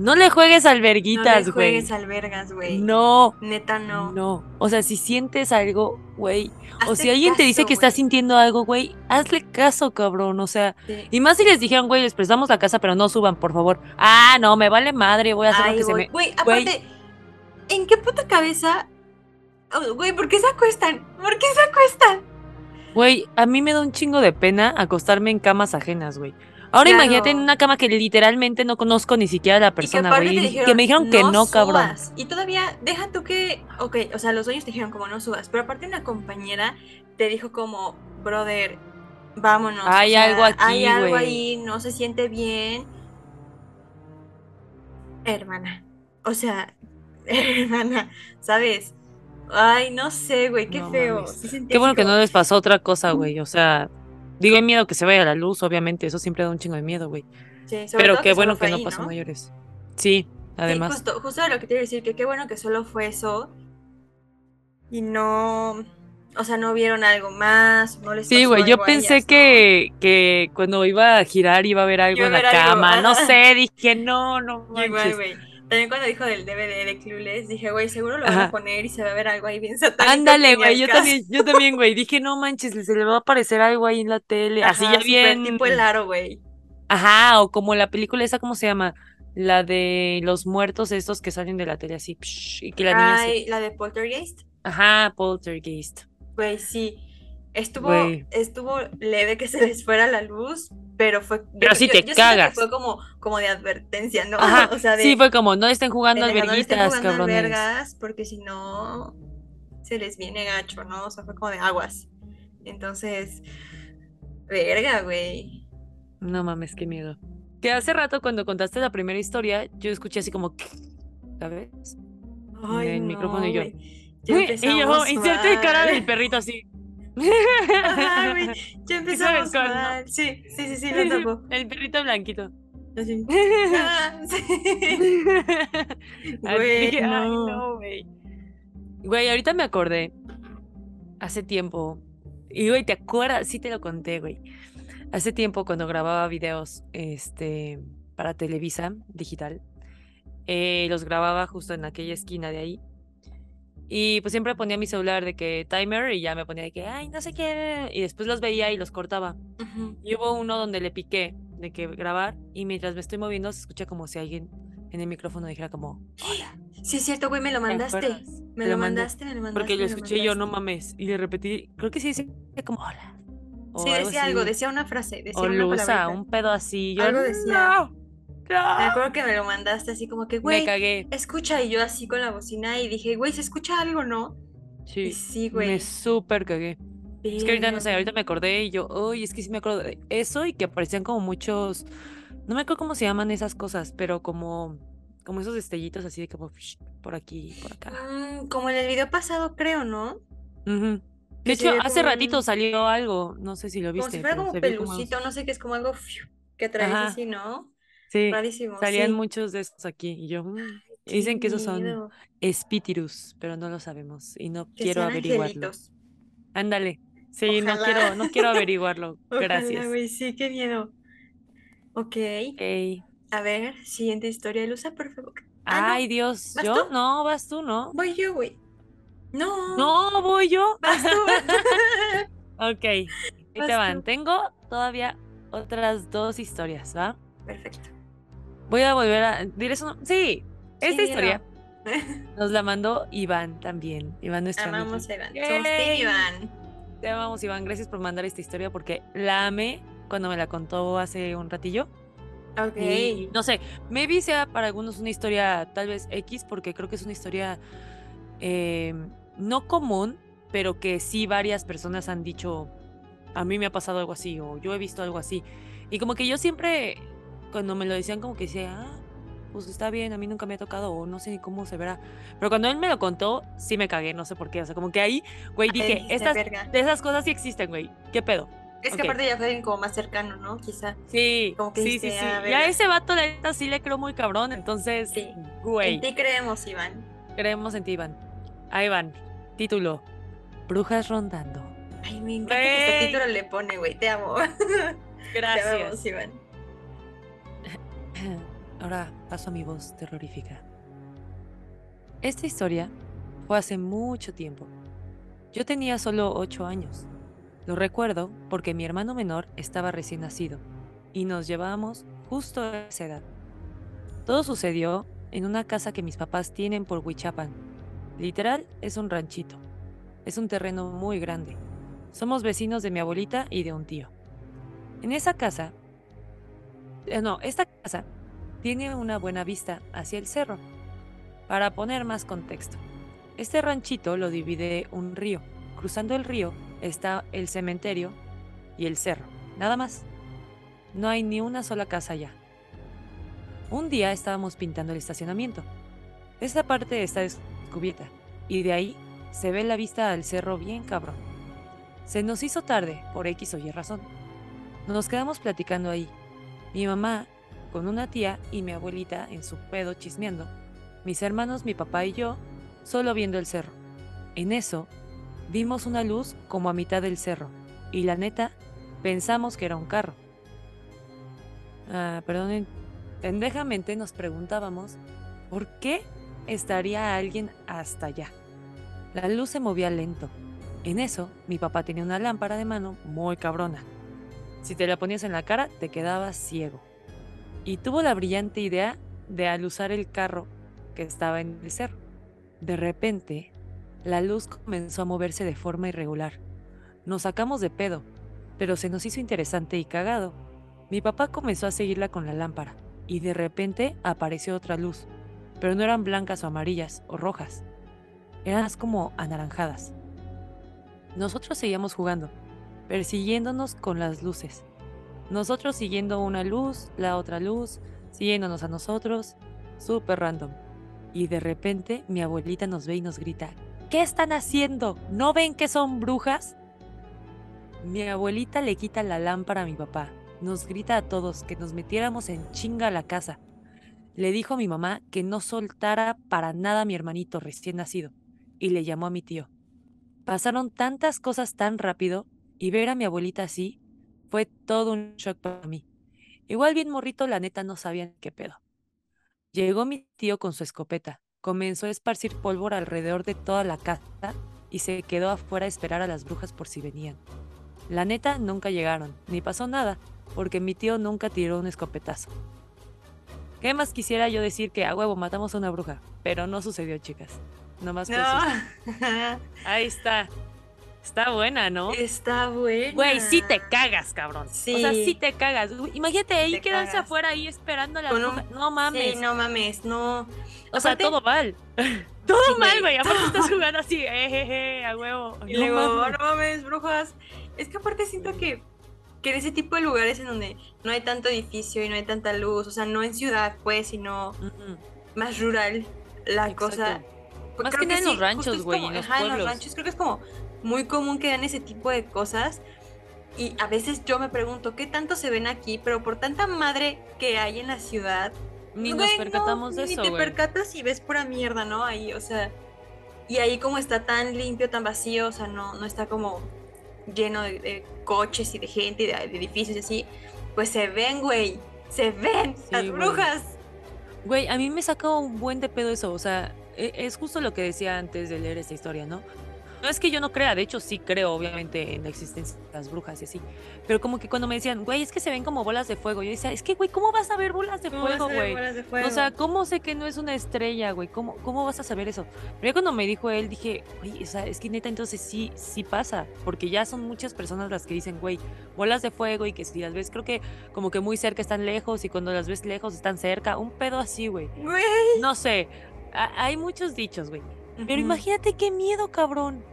No le juegues No alberguitas, le güey. juegues albergas, güey. No, Neta, no. no. O sea, si sientes algo, güey, o si alguien te dice que está güey. sintiendo algo, güey, hazle caso, cabrón. O sea, Sí. y más si les dijeron, güey, les prestamos la casa, pero no suban, por favor. Ah, no, me vale madre, voy a hacer Ay, lo que se me. Güey, Güey. aparte, ¿en qué puta cabeza? Oh, Güey, ¿por qué se acuestan? ¿Por qué se acuestan? Güey, a mí me da un chingo de pena acostarme en camas ajenas, güey. Ahora Claro. imagínate en una cama que literalmente no conozco ni siquiera a la persona, güey. dijeron, Que me dijeron que no, cabrón. Y todavía, deja tú que, ok, o sea, los dueños te dijeron como no subas, pero aparte una compañera te dijo como, brother, vámonos. o Hay sea, algo aquí, Hay algo ahí, no se siente bien. Hermana, o sea, hermana, ¿sabes? Ay, no sé, güey, qué No feo. Sí Qué bueno que no les pasó otra cosa, güey. O sea, digo, hay miedo que se vaya la luz, obviamente. Eso siempre da un chingo de miedo, güey. Sí, Pero qué bueno que no pasó mayores. Sí, además. Sí, justo, justo lo que te iba a decir, que qué bueno que solo fue eso. Y no. O sea, no vieron algo más, no les Sí, güey, yo pensé ellas, ¿no? que, que cuando iba a girar iba a haber algo Iba en la algo, cama. No sé, dije, no, no igual, güey. También cuando dijo del DVD de Clueless, dije, güey, seguro lo van a poner y se va a ver algo ahí bien satánico. Ándale, güey, yo también, yo también, güey. Dije, no manches, se le va a aparecer algo ahí en la tele. Así ya bien. tipo el aro, güey. Ajá, o como la película esa, ¿cómo se llama? La de los muertos estos que salen de la tele así. psh, y que la niña se... Ay, la de Poltergeist. Ajá, Poltergeist. Güey, sí. Estuvo, estuvo leve que se les fuera la luz, pero fue. Pero sí te siento que cagas. fue como, como de advertencia, ¿no? Ajá, o sea, de, sí, fue como, no estén jugando de, "Venga, no cabrones. albergas, porque si no se les viene gacho, ¿no? O sea, fue como de aguas. Entonces, verga, güey. No mames, qué miedo. Que hace rato cuando contaste la primera historia, yo escuché así como, ¿sabes? Ay, el no, micrófono y yo, y yo, inserte cara del perrito así. Ajá, güey, ya empezamos cuál, no? Sí, sí, sí, sí, lo tapo. El perrito blanquito. Así. Ah, sí. Así Güey, "Ay, no, güey. Güey, ahorita me acordé. Hace tiempo. Y, güey, ¿te acuerdas? Sí te lo conté, güey. Hace tiempo cuando grababa videos este, para Televisa digital, eh, los grababa justo en aquella esquina de ahí. Y pues siempre ponía mi celular de que timer y ya me ponía de que, ay, no sé qué. Y después los veía y los cortaba. Ujú. Y hubo uno donde le piqué de que grabar y mientras me estoy moviendo se escucha como si alguien en el micrófono dijera como, Sí, es cierto, güey, me lo ¿te mandaste. Me lo mandé. mandaste, me lo mandaste. Porque lo escuché yo, no mames. Y le repetí, creo que sí decía como hola. o Sí, decía algo, así, decía una frase, decía O una Lusa, un pedo así. Yo, Algo decía. "No, no". Me acuerdo que me lo mandaste así como que, Me güey, cagué. escucha. Y yo así con la bocina y dije, güey, ¿se escucha algo, no? Sí, Y sí, me güey. súper cagué. Es que ahorita no sé, ahorita me acordé y yo, uy, es que sí me acuerdo de eso y que aparecían como muchos, no me acuerdo cómo se llaman esas cosas, pero como, como esos destellitos así de como por aquí, por acá. Mm, como en el video pasado, creo, ¿no? De hecho, hace como ratito salió algo, no sé si lo Como viste. si fuera como como- pelucito, no sé qué, es como algo que traes Ajá. así, ¿no? Sí, Rarísimo, salían sí. muchos de esos aquí y yo, mm, Qué dicen que esos son espíritus, pero no lo sabemos y no Que quiero averiguarlo. angelitos. Ándale. Sí, no Ojalá. quiero, no quiero averiguarlo. Ojalá, Gracias. güey, sí, qué miedo. Ok, Ok. a ver, siguiente historia, Lusa, por favor. Ah, no, Ay, Dios, ¿vas ¿yo? tú? No, vas tú, ¿no? Voy yo, güey. No. No, voy yo. Vas tú. Ok, ahí te van. tú. Tengo todavía otras dos historias, ¿va? Perfecto. Voy a volver a... ¿Diré nom- Sí, esta Sí, historia nos la mandó Iván también. Iván, nuestro Amamos amiguito. a Iván. Somos. Iván. Te amamos, Iván. Gracias por mandar esta historia porque la amé cuando me la contó hace un ratillo. Ok. Y no sé, maybe sea para algunos una historia tal vez X, porque creo que es una historia eh, no común, pero que sí varias personas han dicho, a mí me ha pasado algo así, o yo he visto algo así. Y como que yo siempre, cuando me lo decían, como que decía, ah, pues está bien, a mí nunca me ha tocado, o no sé ni cómo se verá. Pero cuando él me lo contó, sí me cagué, no sé por qué. O sea, como que ahí, güey, dije, estas, de esas cosas sí existen, güey. ¿Qué pedo? Es que aparte ya fue como más cercano, ¿no? Quizá. Sí, como que sí, sí, sí. Ya ese vato de esta sí le creo muy cabrón, entonces, sí. güey. En ti creemos, Iván. Creemos en ti, Iván. Ahí van. Título. Brujas rondando. Ay, me encanta que este título le pone, güey. Te amo. Gracias. Te Iván. Ahora paso a mi voz terrorífica. Esta historia fue hace mucho tiempo. Yo tenía solo 8 años. Lo recuerdo porque mi hermano menor estaba recién nacido y nos llevábamos justo a esa edad. Todo sucedió en una casa que mis papás tienen por Huichapan. Literal es un ranchito. Es un terreno muy grande. Somos vecinos de mi abuelita y de un tío. En esa casa... Eh, no, esta casa tiene una buena vista hacia el cerro. Para poner más contexto, este ranchito lo divide un río. Cruzando el río está el cementerio y el cerro, nada más. No hay ni una sola casa allá. Un día estábamos pintando el estacionamiento. Esta parte está descubierta y de ahí se ve la vista al cerro bien cabrón. Se nos hizo tarde por X o Y razón. Nos quedamos platicando ahí. Mi mamá con una tía y mi abuelita en su pedo chismeando, mis hermanos, mi papá y yo, solo viendo el cerro. En eso, vimos una luz como a mitad del cerro, y la neta, pensamos que era un carro. Ah, perdón, pendejamente nos preguntábamos, ¿por qué estaría alguien hasta allá? La luz se movía lento. En eso, mi papá tenía una lámpara de mano muy cabrona. Si te la ponías en la cara, te quedabas ciego y tuvo la brillante idea de alusar el carro que estaba en el cerro. De repente, la luz comenzó a moverse de forma irregular. Nos sacamos de pedo, pero se nos hizo interesante y cagado. Mi papá comenzó a seguirla con la lámpara y de repente apareció otra luz, pero no eran blancas o amarillas o rojas, eran como anaranjadas. Nosotros seguíamos jugando, persiguiéndonos con las luces. Nosotros siguiendo una luz, la otra luz, siguiéndonos a nosotros, súper random. Y de repente mi abuelita nos ve y nos grita, ¿qué están haciendo? ¿No ven que son brujas? Mi abuelita le quita la lámpara a mi papá, nos grita a todos que nos metiéramos en chinga a la casa. Le dijo a mi mamá que no soltara para nada a mi hermanito recién nacido, y le llamó a mi tío. Pasaron tantas cosas tan rápido, y ver a mi abuelita así fue todo un shock para mí. Igual bien morrito, la neta no sabían qué pedo. Llegó mi tío con su escopeta, comenzó a esparcir pólvora alrededor de toda la casa y se quedó afuera a esperar a las brujas por si venían. La neta nunca llegaron, ni pasó nada, porque mi tío nunca tiró un escopetazo. ¿Qué más quisiera yo decir que a huevo matamos a una bruja? Pero no sucedió, chicas. No más Ahí está. Está buena, ¿no? Está buena. Güey, sí te cagas, cabrón. Sí. O sea, sí te cagas. Imagínate ahí quedarse afuera ahí esperando a la bruja. No mames. Sí, no mames, no. O sea, todo mal. todo mal, güey. Aparte estás jugando así, eh, a huevo. Y no luego, mames. no mames, brujas. Es que aparte siento que, que en ese tipo de lugares en donde no hay tanto edificio y no hay tanta luz, o sea, no en ciudad, pues, sino más rural, la cosa. Más que nada en los ranchos, güey, en los pueblos. en los ranchos creo que es como muy común que dan ese tipo de cosas. Y a veces yo me pregunto, ¿qué tanto se ven aquí? Pero por tanta madre que hay en la ciudad. Ni nos percatamos de eso. Ni te percatas y ves pura mierda, ¿no? Ahí, o sea. Y ahí como está tan limpio, tan vacío, o sea, no, no está como lleno de, coches y de gente y de, edificios y así. Pues se ven, güey. Se ven las brujas. Güey, a mí me saca un buen de pedo eso. O sea, e, es justo lo que decía antes de leer esta historia, ¿no? No es que yo no crea, de hecho sí creo obviamente en la existencia de las brujas y así. Pero como que cuando me decían, güey, es que se ven como bolas de fuego, yo decía, es que, güey, ¿cómo vas a ver bolas de fuego, güey? O sea, ¿cómo sé que no es una estrella, güey? ¿Cómo, ¿Cómo vas a saber eso? Pero cuando me dijo él, dije, güey, o sea, es que neta, entonces sí, sí pasa. Porque ya son muchas personas las que dicen, güey, bolas de fuego y que si las ves, creo que como que muy cerca están lejos y cuando las ves lejos están cerca. Un pedo así, güey. No sé, hay muchos dichos, güey. Pero imagínate qué miedo, cabrón.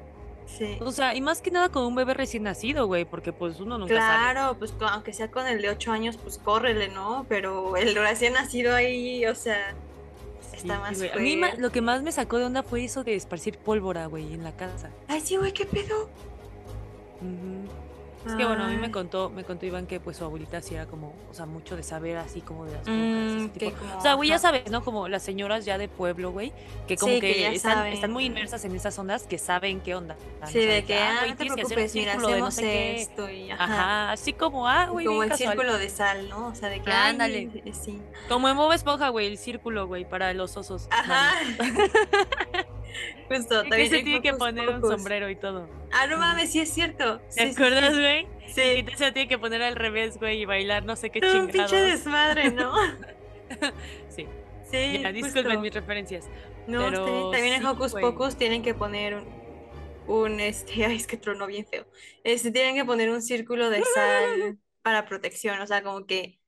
Sí. O sea, y más que nada con un bebé recién nacido, güey, porque pues uno nunca sabe. Claro, pues co- aunque sea con el de 8 años, pues córrele, ¿no? Pero el recién nacido ahí, o sea, está Sí, más güey. A mí lo que más me sacó de onda fue eso de esparcir pólvora, güey, en la casa. Ay, sí, güey, ¿qué pedo? Ujú. Es que bueno, a mí me contó, me contó Iván que pues su abuelita era como, o sea, mucho de saber así como de las brujas, Mm, ese tipo. que como, O sea, güey, ya sabes, ¿no? Como las señoras ya de pueblo, güey, que como Sí, que, que están, muy inmersas en esas ondas que saben qué onda. Sí, de que, ah, güey, no te que preocupes, mira, de no hacemos sé qué. esto y ajá. Ajá, así como, ah, güey, como el casual. círculo de sal, ¿no? O sea, de que, Ándale. ay, sí. Como en Bob Esponja, güey, el círculo, güey, para los osos. Ajá. Justo, Y que también se hay tiene que poner un sombrero y todo. Ah, no mames, sí es cierto. ¿Te Sí, acuerdas, güey? Sí. Y que se tiene que poner al revés, güey, y bailar no sé qué chingados. pinche desmadre, ¿no? Sí, Sí, ya, disculpen mis referencias. No, pero también en sí, Hocus. Pocus tienen que poner un, un, este, ay, es que tronó bien feo. Este, tienen que poner un círculo de sal para protección, o sea, como que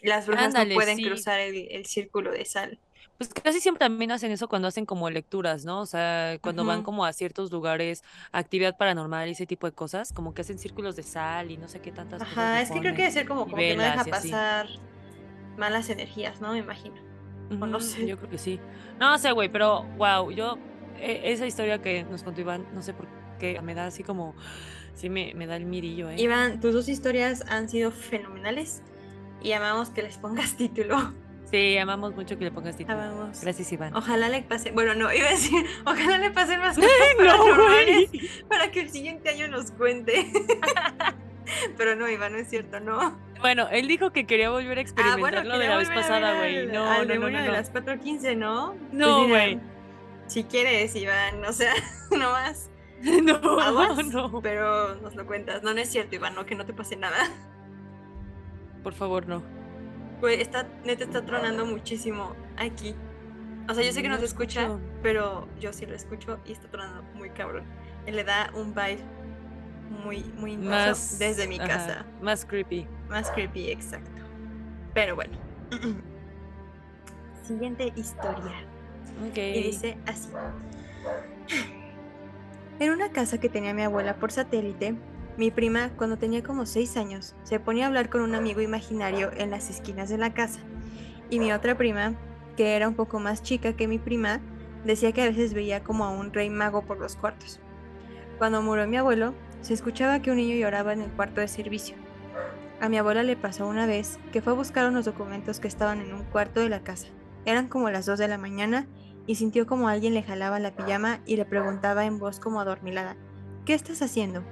las brujas Ándale, no pueden sí. cruzar el, el círculo de sal. Pues casi siempre también hacen eso cuando hacen como lecturas, ¿no? O sea, cuando van como a ciertos lugares, actividad paranormal y ese tipo de cosas, como que hacen círculos de sal y no sé qué tantas cosas. Ajá, es que creo que debe ser como, como que no deja pasar malas energías, ¿no? Me imagino. o no sé. Yo creo que sí. No sé, güey, pero wow, yo, e- esa historia que nos contó Iván, no sé por qué, me da así como, sí me, me da el mirillo, ¿eh? Iván, tus dos historias han sido fenomenales y amamos que les pongas título. Sí, amamos mucho que le pongas título. Amamos. Gracias, Iván. Ojalá le pase, bueno, no, iba a decir, ojalá le pasen más cosas No, paranormales para que el siguiente año nos cuente. Pero no, Iván, no es cierto, no. Bueno, él dijo que quería volver a Ah, experimentar lo de la vez pasada, güey. No, al no, no, no, de no. las 4.15, ¿no? No, Pues güey. Si quieres, Iván, o sea, no más. No, Aguas, no. pero nos lo cuentas. No, no es cierto, Iván, no, que no te pase nada. Por favor, no. Güey, está, neta está tronando muchísimo aquí. O sea, yo sé que no se escucha, pero yo sí lo escucho y está tronando muy cabrón. Y le da un vibe muy, muy intenso desde mi ajá, casa. Más creepy. Más creepy, exacto. Pero bueno. Siguiente historia. Ok. Y dice así. En una casa que tenía mi abuela por satélite, mi prima, cuando tenía como 6 años, se ponía a hablar con un amigo imaginario en las esquinas de la casa. Y mi otra prima, que era un poco más chica que mi prima, decía que a veces veía como a un rey mago por los cuartos. Cuando murió mi abuelo, se escuchaba que un niño lloraba en el cuarto de servicio. A mi abuela le pasó una vez que fue a buscar unos documentos que estaban en un cuarto de la casa. Eran como las 2 de la mañana y sintió como alguien le jalaba la pijama y le preguntaba en voz como adormilada, ¿qué estás haciendo?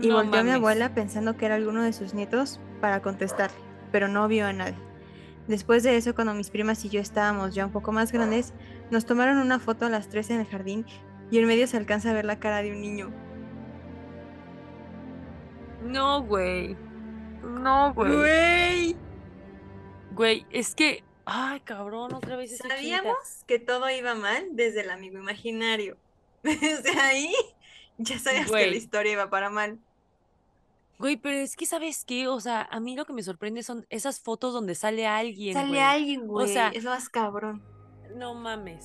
Y No volteó a mi abuela pensando que era alguno de sus nietos para contestarle, pero no vio a nadie. Después de eso, cuando mis primas y yo estábamos ya un poco más grandes, nos tomaron una foto a las tres en el jardín y en medio se alcanza a ver la cara de un niño. No, güey. No, güey. ¡Güey! Güey, es que. Ay, cabrón, otra vez chinita. Sabíamos que todo iba mal desde el amigo imaginario. Desde ahí ya sabías que la historia iba para mal. Güey, pero es que, ¿sabes qué? O sea, a mí lo que me sorprende son esas fotos donde sale alguien, Sale güey. alguien, güey. sea- es más cabrón. No mames.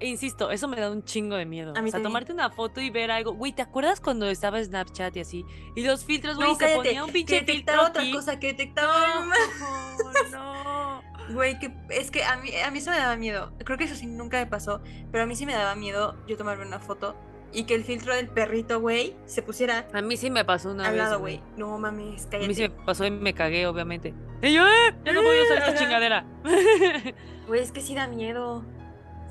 E insisto, eso me da un chingo de miedo. A mí o sea, también. tomarte una foto y ver algo. Güey, ¿te acuerdas cuando estaba Snapchat y así? Y los filtros, güey, No, se cállate. ponía un Que pinche filtro detectaba otra aquí. cosa, que detectaba. No, no. Güey, que es que a mí, a mí eso me daba miedo. Creo que eso sí nunca me pasó. Pero a mí sí me daba miedo yo tomarme una foto y que el filtro del perrito, güey, se pusiera A mí sí me pasó una al vez. lado, güey. No mames, A cállate. mí sí me pasó y me cagué, obviamente. Y yo, ¡eh! Ya no voy a usar esta chingadera. Güey, es que sí da miedo.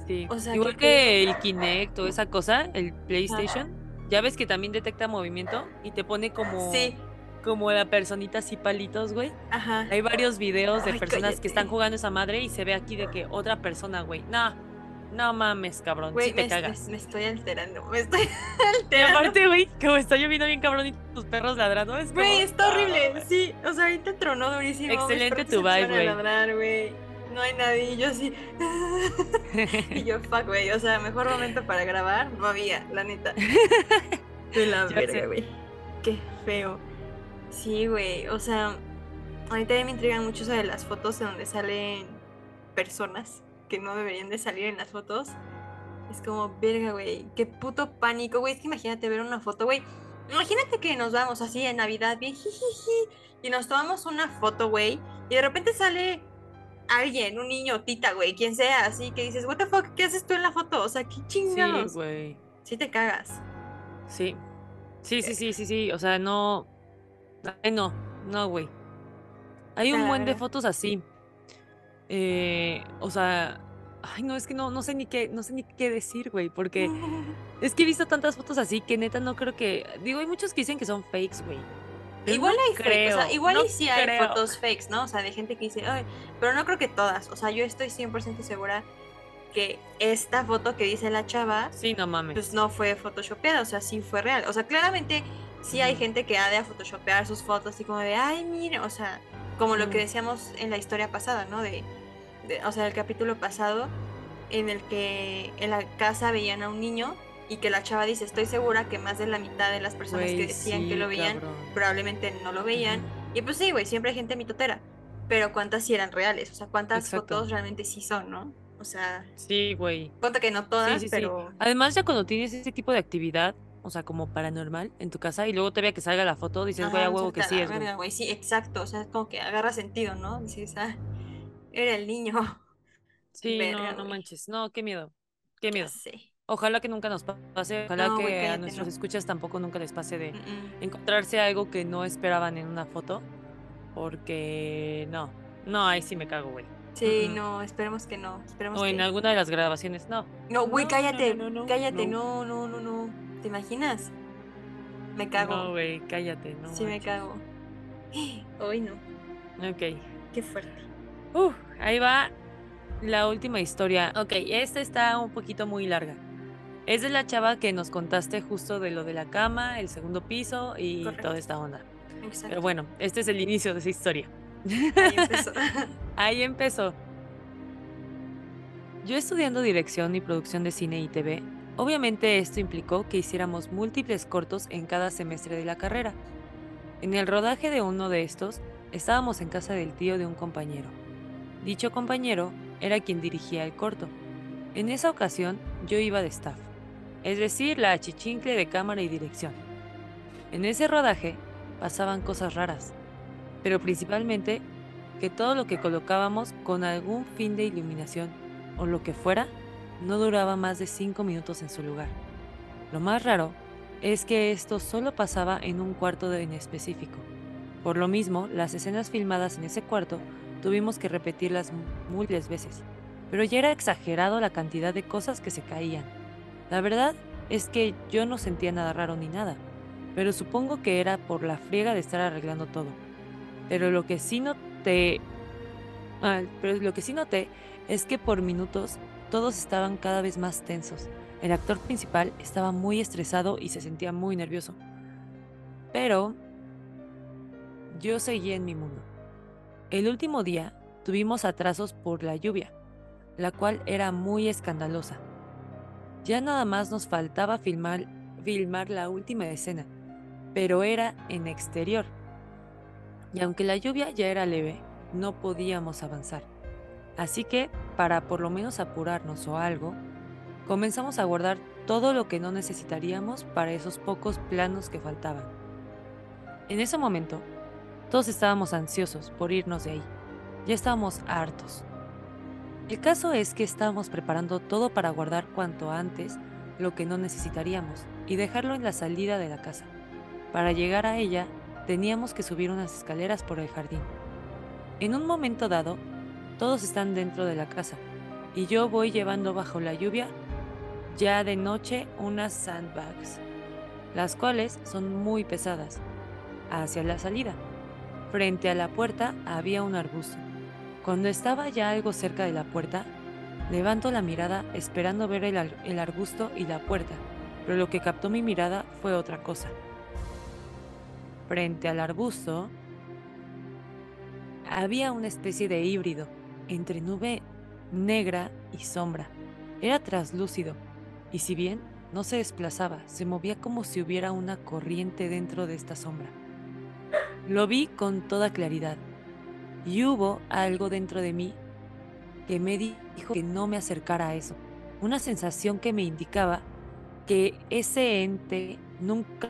Sí. O sea, Igual que el Kinect o esa cosa, el PlayStation. Ya ves que también detecta movimiento y te pone como, Sí, como la personita así palitos, güey. ajá. Hay varios videos de Ay, personas cállate. que están jugando esa madre y se ve aquí de que otra persona, güey. No, no mames, cabrón. Güey, sí te me, cagas. me- me estoy alterando. Me estoy Y alterando. aparte, güey, como está lloviendo bien cabrón y tus perros ladrando, es como... Güey, está no, horrible. güey. Sí, o sea, ahorita tronó durísimo. Excelente tu vibe, güey. ladrar, güey. No hay nadie. Y yo así. y yo, fuck, güey. O sea, mejor momento para grabar no había, la neta. De la verga, güey. Qué feo. Sí, güey. O sea, a mí también me intrigan mucho sobre las fotos en donde salen personas que no deberían de salir en las fotos. Es como, verga, güey, qué puto pánico, güey. Es que imagínate ver una foto, güey. Imagínate que nos vamos así en Navidad, bien jijiji, y nos tomamos una foto, güey, y de repente sale alguien, un niño, tita, güey, quien sea, así que dices, what the fuck, ¿qué haces tú en la foto? O sea, qué chingados. Sí, güey. Sí te cagas. Sí. Sí, sí, sí, sí, sí. O sea, no. Ay, no, no, güey. Hay un buen de fotos así. Eh, o sea, ay, no, es que no, no sé ni qué, no sé ni qué decir, güey, porque es que he visto tantas fotos así que neta no creo que. Digo, hay muchos que dicen que son fakes, güey. Igual no hay fake, o sea, creo, igual no y sí hay creo. fotos fakes, ¿no? O sea, de gente que dice, ay, pero no creo que todas. O sea, yo estoy 100% segura que esta foto que dice la chava, Sí, no mames. pues no fue photoshopeada, o sea, sí fue real. O sea, claramente sí hay gente que ha de photoshopear sus fotos así como de, ay, mire, o sea, como lo que decíamos en la historia pasada, ¿no? De, de- o sea, el capítulo pasado en el que en la casa veían a un niño y que la chava dice, estoy segura que más de la mitad de las personas que decían que lo veían cabrón. probablemente no lo veían. Y pues sí, güey, siempre hay gente mitotera. Pero cuántas sí eran reales, o sea, cuántas Exacto. fotos realmente sí son, ¿no? O sea, Sí, güey. cuenta que no todas, Sí, pero... Además, ya cuando tienes ese tipo de actividad, o sea, como paranormal en tu casa, y luego te vea que salga la foto, dices, güey, a huevo que sí es, verga. Sí, exacto. O sea, es como que agarra sentido, ¿no? Dices, ah, era el niño. Sí, Verga, no, manches. No, qué miedo. Qué miedo. Ojalá que nunca nos pa- pase, ojalá No, que a nuestros no. escuchas tampoco nunca les pase de encontrarse algo que no esperaban en una foto, porque no, no, ahí sí me cago, güey. Sí, no, esperemos que no. Esperemos O en que. alguna de las grabaciones, no. No, güey, cállate. no, cállate, no. no, no, no. ¿Te imaginas? Me cago. No, güey, cállate, no. sí, me cago. Hoy no. Ok. Qué fuerte. Uf, ahí va la última historia. Ok, esta está un poquito muy larga. Es de la chava que nos contaste justo de lo de la cama, el segundo piso y Correcto. toda esta onda. Exacto. Pero bueno, este es el inicio de esa historia. Ahí empezó. Ahí empezó. Yo estudiando dirección y producción de cine y TV, obviamente esto implicó que hiciéramos múltiples cortos en cada semestre de la carrera. En el rodaje de uno de estos, estábamos en casa del tío de un compañero. Dicho compañero era quien dirigía el corto. En esa ocasión yo iba de staff, es decir, la achichincle de cámara y dirección. En ese rodaje pasaban cosas raras, pero principalmente que todo lo que colocábamos con algún fin de iluminación o lo que fuera no duraba más de 5 minutos en su lugar. Lo más raro es que esto solo pasaba en un cuarto en específico. Por lo mismo, las escenas filmadas en ese cuarto tuvimos que repetirlas múltiples veces, pero ya era exagerado la cantidad de cosas que se caían. La verdad es que yo no sentía nada raro ni nada, pero supongo que era por la friega de estar arreglando todo. Pero lo que sí noté, pero lo que sí noté es que por minutos todos estaban cada vez más tensos. El actor principal estaba muy estresado y se sentía muy nervioso. Pero yo seguía en mi mundo. El último día tuvimos atrasos por la lluvia, la cual era muy escandalosa. Ya nada más nos faltaba filmar, la última escena, pero era en exterior. Y aunque la lluvia ya era leve, no podíamos avanzar. Así que, para por lo menos apurarnos o algo, comenzamos a guardar todo lo que no necesitaríamos para esos pocos planos que faltaban. En ese momento, todos estábamos ansiosos por irnos de ahí. Ya estábamos hartos. El caso es que estábamos preparando todo para guardar cuanto antes lo que no necesitaríamos y dejarlo en la salida de la casa. Para llegar a ella, teníamos que subir unas escaleras por el jardín. En un momento dado, todos están dentro de la casa y yo voy llevando bajo la lluvia, ya de noche, unas sandbags, las cuales son muy pesadas, hacia la salida. Frente a la puerta había un arbusto. Cuando estaba ya algo cerca de la puerta, levanto la mirada esperando ver el, ar- el arbusto y la puerta, pero lo que captó mi mirada fue otra cosa. Frente al arbusto había una especie de híbrido entre nube negra y sombra. Era traslúcido, y si bien no se desplazaba, se movía como si hubiera una corriente dentro de esta sombra. Lo vi con toda claridad, y hubo algo dentro de mí que me dijo que no me acercara a eso. una sensación que me indicaba que ese ente nunca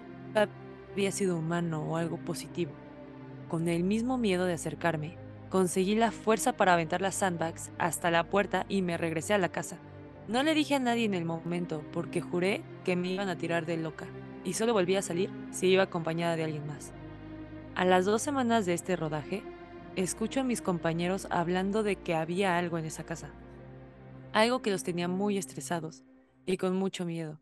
había sido humano o algo positivo. Con el mismo miedo de acercarme, conseguí la fuerza para aventar las sandbags hasta la puerta y me regresé a la casa. No le dije a nadie en el momento porque juré que me iban a tirar de loca y solo volví a salir si iba acompañada de alguien más. A las dos semanas de este rodaje, escucho a mis compañeros hablando de que había algo en esa casa. Algo que los tenía muy estresados y con mucho miedo.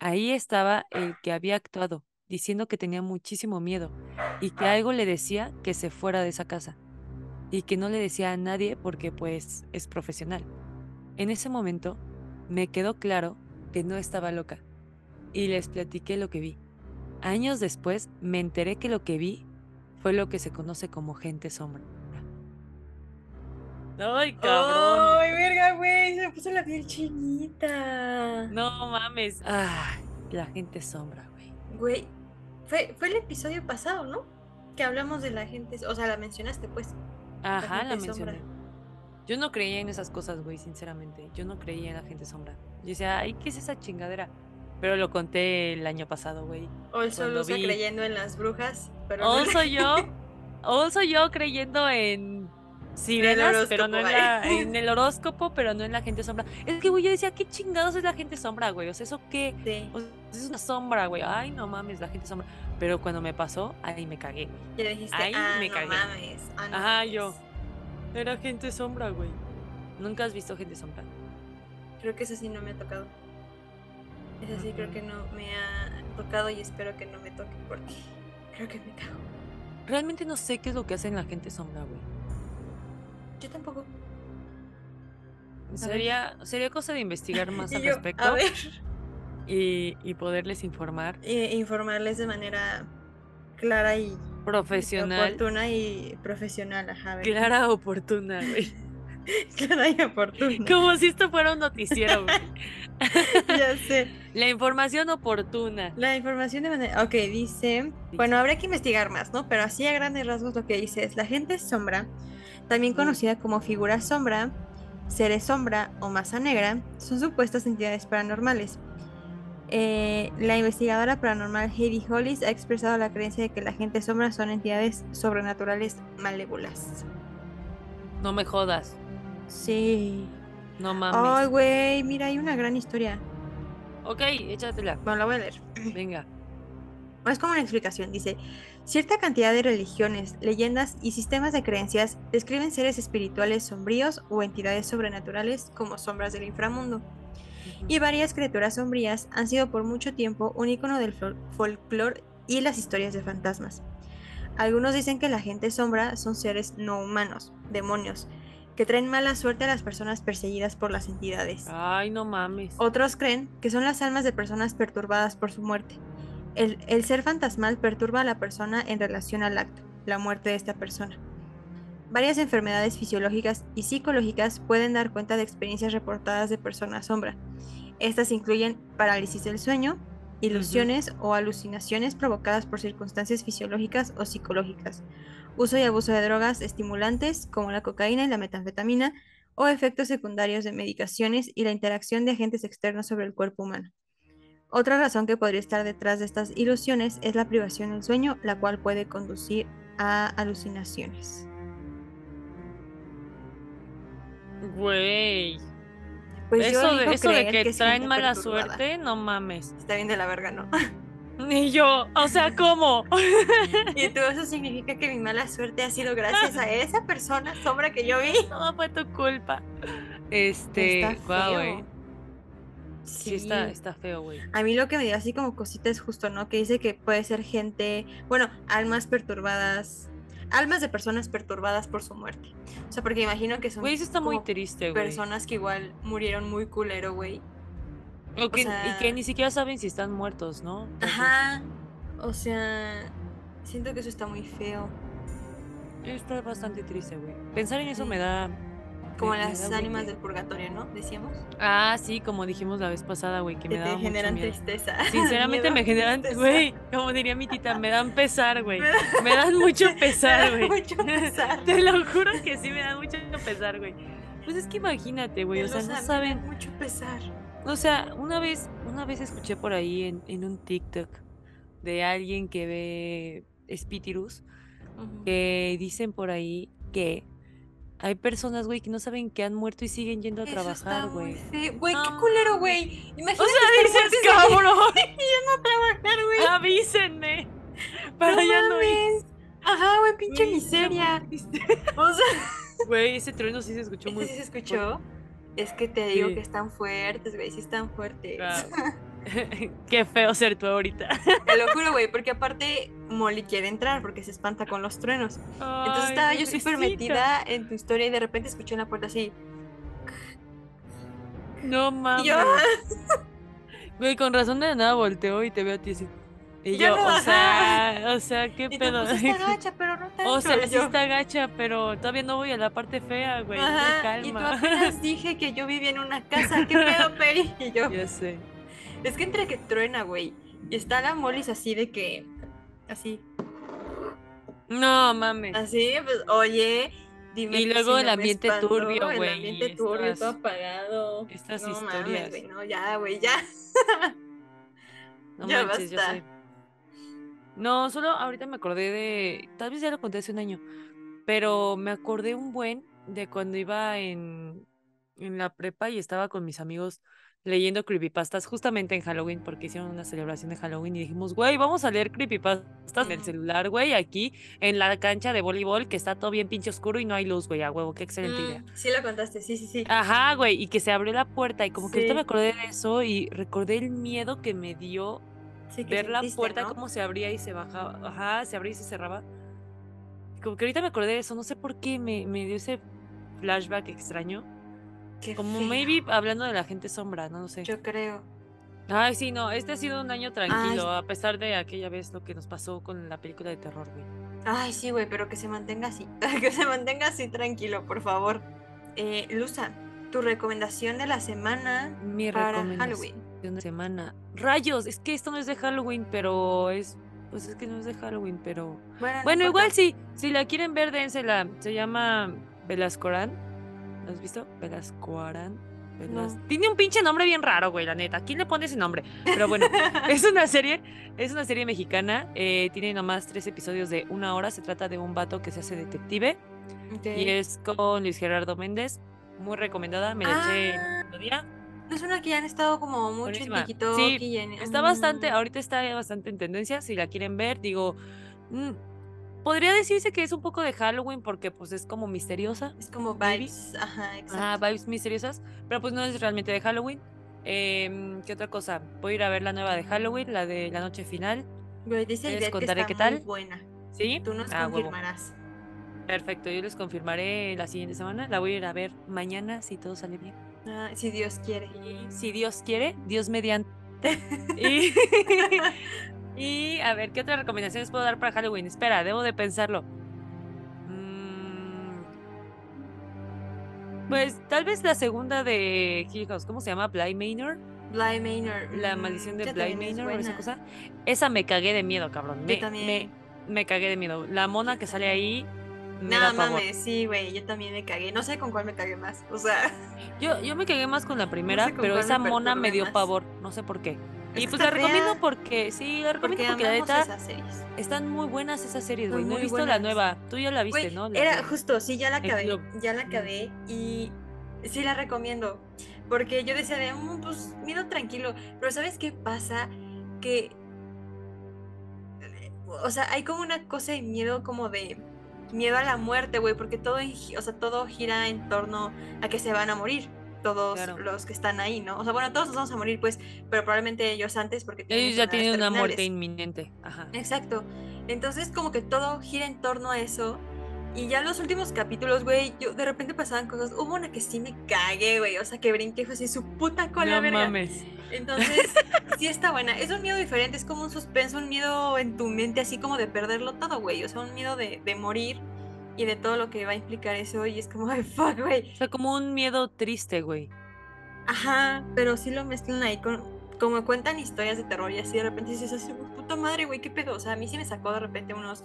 Ahí estaba el que había actuado, diciendo que tenía muchísimo miedo y que algo le decía que se fuera de esa casa y que no le decía a nadie porque pues es profesional. En ese momento me quedó claro que no estaba loca y les platiqué lo que vi. Años después me enteré que lo que vi fue lo que se conoce como gente sombra. ¡Ay, cabrón! ¡Ay, verga, güey! Se me puso la piel chinita. No mames. Ah, la gente sombra, güey. Güey, fue, fue el episodio pasado, ¿no? Que hablamos de la gente, o sea, la mencionaste, pues. Ajá, la gente mencioné. sombra. Yo no creía en esas cosas, güey, sinceramente. Yo no creía en la gente sombra. Yo decía, ay, ¿qué es esa chingadera? Pero lo conté el año pasado, güey. O el solo Cuando usa vi- creyendo en las brujas, pero O no yo, o soy yo creyendo en sirenas, pero no en, la- en el horóscopo, pero no en la gente sombra. Es que, güey, yo decía, ¿qué chingados es la gente sombra, güey? O sea, ¿eso qué? Sí, O sea, es una sombra, güey. Ay, no mames, la gente sombra. Pero cuando me pasó, ahí me cagué. ya dijiste, Ahí ah, me no cagué. mames. ah, no Ajá, mames". yo. Era gente sombra, güey. ¿Nunca has visto gente sombra? Creo que eso sí no me ha tocado. Eso sí creo que no me ha tocado y espero que no me toque porque creo que me cago. Realmente no sé qué es lo que hacen la gente sombra, güey. Yo tampoco. Sería, sería cosa de investigar más al yo, respecto a ver, y, y poderles informar. e- informarles de manera clara y Profesional. oportuna y profesional, ajá. Clara, oportuna, güey. Clara y oportuna. Como si esto fuera un noticiero, ya sé. La información oportuna. La información de manera. Ok, dice. Bueno, habrá que investigar más, ¿no? Pero así a grandes rasgos lo que dice es: la gente sombra, también conocida como figura sombra, seres sombra o masa negra, son supuestas entidades paranormales. Eh, la investigadora paranormal Heidi Hollis ha expresado la creencia de que la gente sombra son entidades sobrenaturales malévolas. No me jodas. Sí. No Ay, mames. güey, mira, hay una gran historia. ok, échatela. Bueno, la voy a leer. Venga. Es como una explicación, dice, cierta cantidad de religiones, leyendas y sistemas de creencias describen seres espirituales sombríos o entidades sobrenaturales como sombras del inframundo. Y varias criaturas sombrías han sido por mucho tiempo un icono del fol- folclore y las historias de fantasmas. Algunos dicen que la gente sombra son seres no humanos, demonios, que traen mala suerte a las personas perseguidas por las entidades. Ay, no mames. Otros creen que son las almas de personas perturbadas por su muerte. El, el ser fantasmal perturba a la persona en relación al acto, la muerte de esta persona. Varias enfermedades fisiológicas y psicológicas pueden dar cuenta de experiencias reportadas de personas sombra. Estas incluyen parálisis del sueño, ilusiones o alucinaciones provocadas por circunstancias fisiológicas o psicológicas, uso y abuso de drogas estimulantes como la cocaína y la metanfetamina, o efectos secundarios de medicaciones y la interacción de agentes externos sobre el cuerpo humano. Otra razón que podría estar detrás de estas ilusiones es la privación del sueño, la cual puede conducir a alucinaciones. Güey. Pues yo eso de, eso de que, traen mala suerte, no mames. Está bien de la verga, ¿no? Ni yo. O sea, ¿cómo? y tú, eso significa que mi mala suerte ha sido gracias a esa persona sombra que yo vi. No fue tu culpa. Este, Está feo. güey. Sí, está, está feo, güey. A mí lo que me dio así como cosita es justo, ¿no? Que dice que puede ser gente, bueno, almas perturbadas, almas de personas perturbadas por su muerte. O sea, porque imagino que son Güey, eso está muy triste, personas que igual murieron muy culero, güey. O que- sea- Y que ni siquiera saben si están muertos, ¿no? Ajá. O sea, siento que eso está muy feo. Está bastante triste, güey. Pensar en eso Sí. me da. Como me- me las da ánimas agüite. del purgatorio, ¿no? Decíamos. Ah, sí, como dijimos la vez pasada, güey, que Que me te da mucho generan miedo. tristeza. Sinceramente me generan, güey, como diría mi tita, me dan pesar, güey. Me da- Me dan mucho me pesar, güey. mucho pesar. Te lo juro que sí me da mucho pesar, güey. Pues es que imagínate, güey, o sea, no saben. mucho pesar. O sea, una vez, una vez escuché por ahí en, en un TikTok de alguien que ve Spitirus que dicen por ahí que hay personas, güey, que no saben que han muerto y siguen yendo a Eso trabajar, muy güey. Güey, qué No. culero, güey. Imagínate O sea, dices, y cabrón, yendo a trabajar, güey. avísenme para ya no ir. Ajá, güey, pinche miseria. no. O sea, Güey, ese trueno sí se escuchó muy ¿este sí se escuchó? Es que te digo Sí. que están fuertes, güey, sí están fuertes. Ah. Qué feo ser tú ahorita. Te lo juro, güey, porque aparte Molly quiere entrar porque se espanta con los truenos. Entonces estaba yo súper metida en tu historia y de repente escuché en la puerta así. No mames. Güey, con razón de nada volteo y te veo a ti así. Y Yo yo, no, o ajá. sea, o sea, qué y tú, pedo. pues está gacha, pero no. O sea, sí está gacha, pero todavía no voy a la parte fea, güey. y tú apenas dije que yo vivía en una casa, ¿qué pedo, Peri? Y yo, ya sé. es que entre que truena, güey, y está la Molly así de que, así, No mames. así, pues, oye, dime Y luego si el no ambiente espantó, turbio, El güey, ambiente y turbio, todo apagado. estas no historias. Mames, güey, no, ya, güey, ya. No Ya manches, yo basta. No, solo ahorita me acordé de. Tal vez ya lo conté hace un año. Pero me acordé un buen de cuando iba en, en la prepa y estaba con mis amigos leyendo creepypastas justamente en Halloween, porque hicieron una celebración de Halloween y dijimos, güey, vamos a leer creepypastas en el celular, güey, aquí en la cancha de voleibol, que está todo bien pinche oscuro y no hay luz, güey, a huevo, qué excelente idea. Mm, sí lo contaste, sí, sí, sí. Ajá, güey, y que se abrió la puerta y como que ahorita me acordé de eso y recordé el miedo que me dio sí ver la puerta ¿no? cómo se abría y se bajaba, ajá, se abría y se cerraba. Como que ahorita me acordé de eso, no sé por qué me, me dio ese flashback extraño. Qué Como feo, maybe hablando de la gente sombra, no lo sé. Yo creo. Ay, sí, no, este ha sido un año tranquilo, a pesar de aquella vez lo que nos pasó con la película de terror, güey. Ay, sí, güey, pero que se mantenga así. que se mantenga así tranquilo, por favor. Eh, Lusa, tu recomendación de la semana Mi para Halloween. De semana. Rayos, es que esto no es de Halloween, pero es. Pues es que no es de Halloween, pero. Bueno, no Bueno, igual sí. Si la quieren ver, dénsela. Se llama Velascorán. ¿Lo has visto? Velascoarán. Velas- No. Tiene un pinche nombre bien raro, güey, la neta. ¿Quién le pone ese nombre? Pero bueno, es una serie, es una serie mexicana. eh, tiene nomás tres episodios de una hora. Se trata de un vato que se hace detective. Y es con Luis Gerardo Méndez. Muy recomendada. Me la eché en Ah. un solo día. Es una que ya han estado como mucho Buenísima. en TikTok Sí, y en... Está bastante, Mm, ahorita está bastante en tendencia. Si la quieren ver, digo. mm, podría decirse que es un poco de Halloween porque pues es como misteriosa. Es como maybe. vibes. Ajá, exacto. Ajá, vibes misteriosas, pero pues no es realmente de Halloween. Em, ¿Qué otra cosa? Voy a ir a ver la nueva de Halloween, la de la noche final. Güey, dice les contaré está qué tal. muy buena. ¿Sí? Tú nos Ah, huevo. confirmarás. Perfecto, yo les confirmaré la siguiente semana. La voy a ir a ver mañana si todo sale bien. Ah, si Dios quiere. Y si Dios quiere, Dios mediante. y, y a ver, ¿qué otras recomendaciones puedo dar para Halloween? Espera, debo de pensarlo. Mm, Pues tal vez la segunda de Hill House, ¿cómo se llama? Bly Manor. Bly Manor. La mm, maldición de Bly es Manor o esa cosa. Esa me cagué de miedo, cabrón. Yo Me, también. me, me cagué de miedo. La mona que sale ahí me No mames, sí, güey, yo también me cagué. No sé con cuál me cagué más. O sea, Yo, yo me cagué más con la primera, sé con pero esa me mona me dio más. pavor. No sé por qué. Es Y pues la recomiendo porque, sí, la recomiendo porque porque, la neta están muy buenas esas series, güey. No he visto la nueva. Tú ya la viste, ¿no? La era justo, sí, ya la acabé. club. Ya la acabé y sí la recomiendo. Porque yo decía de, "Mm, pues, miedo tranquilo. Pero ¿sabes qué pasa? Que. O sea, hay como una cosa de miedo, como de miedo a la muerte, güey. Porque todo, o sea, todo gira en torno a que se van a morir. Todos Claro. los que están ahí, ¿no? O sea, bueno, todos nos vamos a morir, pues, pero probablemente ellos antes, porque Ellos ya tienen una muerte inminente. Ajá. Exacto. Entonces como que todo gira en torno a eso. Y ya en los últimos capítulos, güey, yo de repente pasaban cosas. Hubo una que sí me cagué, güey. O sea, que brinqué así su puta cola, no verga. mames. Entonces, sí está buena. Es un miedo diferente, es como un suspenso, un miedo en tu mente, así como de perderlo todo, güey. O sea, un miedo de, de morir y de todo lo que va a implicar eso. Y es como, ay, fuck, güey. O sea, como un miedo triste, güey. Ajá, pero sí lo mezclan ahí con. Como cuentan historias de terror y así de repente dices así, puta madre, güey, qué pedo. O sea, a mí sí me sacó de repente unos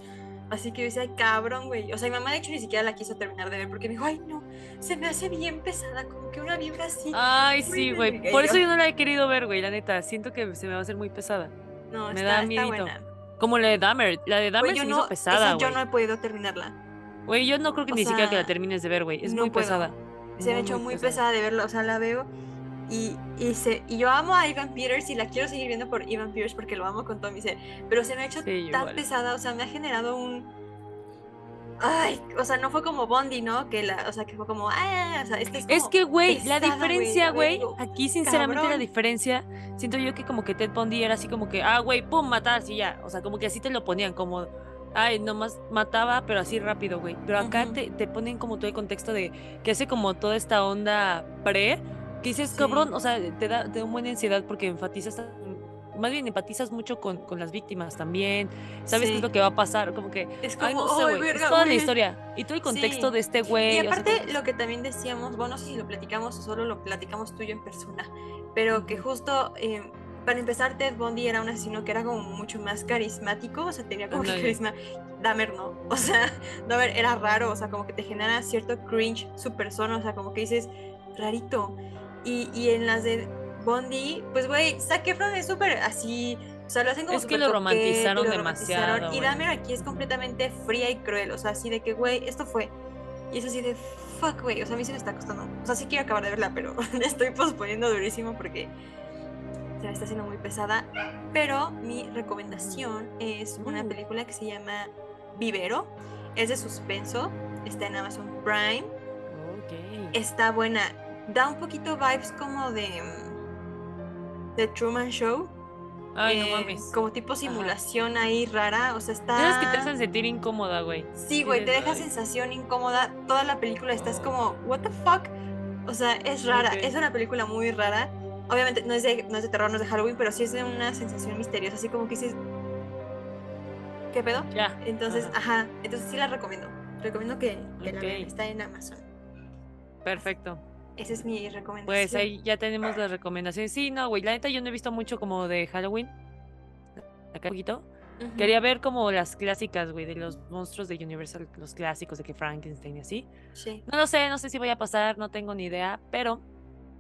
Así que yo decía, ay, cabrón, güey. O sea, mi mamá de hecho ni siquiera la quiso terminar de ver porque me dijo, ay, no, se me hace bien pesada, como que una vibra así. Ay, sí, güey. Por eso yo no la he querido ver, güey, la neta. Siento que se me va a hacer muy pesada. No, me está, da buena. Como la de Dahmer. La de Dahmer Güey, yo se me no, hizo pesada, esa yo güey. no he podido terminarla. Güey, yo no creo que o ni siquiera que la termines de ver, güey. Es no muy puedo. pesada. Se me ha hecho muy pesada de verla, o sea, la veo y, y, se, y yo amo a Ivan Peters y la quiero seguir viendo por Ivan Peters porque lo amo con todo mi ser, pero se me ha hecho Sí, tan igual. pesada, o sea, me ha generado un... Ay, o sea, no fue como Bondi, ¿no? Que la, o sea, que fue como, ah, o sea, este es como Es que, güey, la diferencia, güey, aquí sinceramente la diferencia, siento yo que como que Ted Bundy era así como que, ah, güey, pum, matar, así ya. O sea, como que así te lo ponían, como, ay, nomás mataba, pero así rápido, güey. Pero acá te, te ponen como todo el contexto de que hace como toda esta onda pre, que dices, Sí. cabrón, o sea, te da, te da una buena ansiedad porque enfatizas, más bien empatizas mucho con, con las víctimas también, sabes qué es lo que va a pasar, como que, Es ay, como, no sé, "Ay, güey, es verga, toda la güey". historia y todo el contexto Sí. de este güey. Y o sea, aparte, lo que también decíamos, bueno, no sé si lo platicamos o solo lo platicamos tú y yo en persona, pero que justo, eh, para empezar, Ted Bundy era un asesino que era como mucho más carismático, o sea, tenía como que carisma. Dahmer no, o sea, Dahmer era raro, o sea, como que te genera cierto cringe su persona, o sea, como que dices, rarito. Y, y en las de Bundy, pues, güey, Zac Efron es súper así, o sea, lo hacen como Es que lo romantizaron lo demasiado, romantizaron, Y. Dahmer aquí es completamente fría y cruel, o sea, así de que, güey, esto fue. Y es así de, fuck, güey, o sea, a mí se me está costando. O sea, sí quiero acabar de verla, pero estoy posponiendo durísimo porque se me está haciendo muy pesada. Pero mi recomendación es una Mm. película que se llama Vivero. Es de suspenso, está en Amazon Prime. Ok. Está buena. Da un poquito vibes como de. mm, The Truman Show. Ay, eh, no mames. Como tipo simulación ahí rara. O sea, está. Esas que te hacen sentir incómoda, güey. Sí, güey, te deja sensación incómoda. Toda la película estás como, ¿What the fuck? O sea, es rara. Es una película muy rara. Obviamente no es, de, no es de terror, no es de Halloween, pero sí es de una sensación misteriosa. Así como que dices, ¿qué pedo? Ya. Entonces, Ajá. ajá. Entonces sí la recomiendo. Recomiendo que, que la vean. Está en Amazon. Perfecto. Esa es mi recomendación. Pues ahí ya tenemos las recomendaciones. Sí, no, güey. La neta yo no he visto mucho como de Halloween. Acá un poquito. Quería ver como las clásicas, güey, de los monstruos de Universal, los clásicos de que Frankenstein y así. Sí. No lo sé, no sé si voy a pasar, no tengo ni idea, pero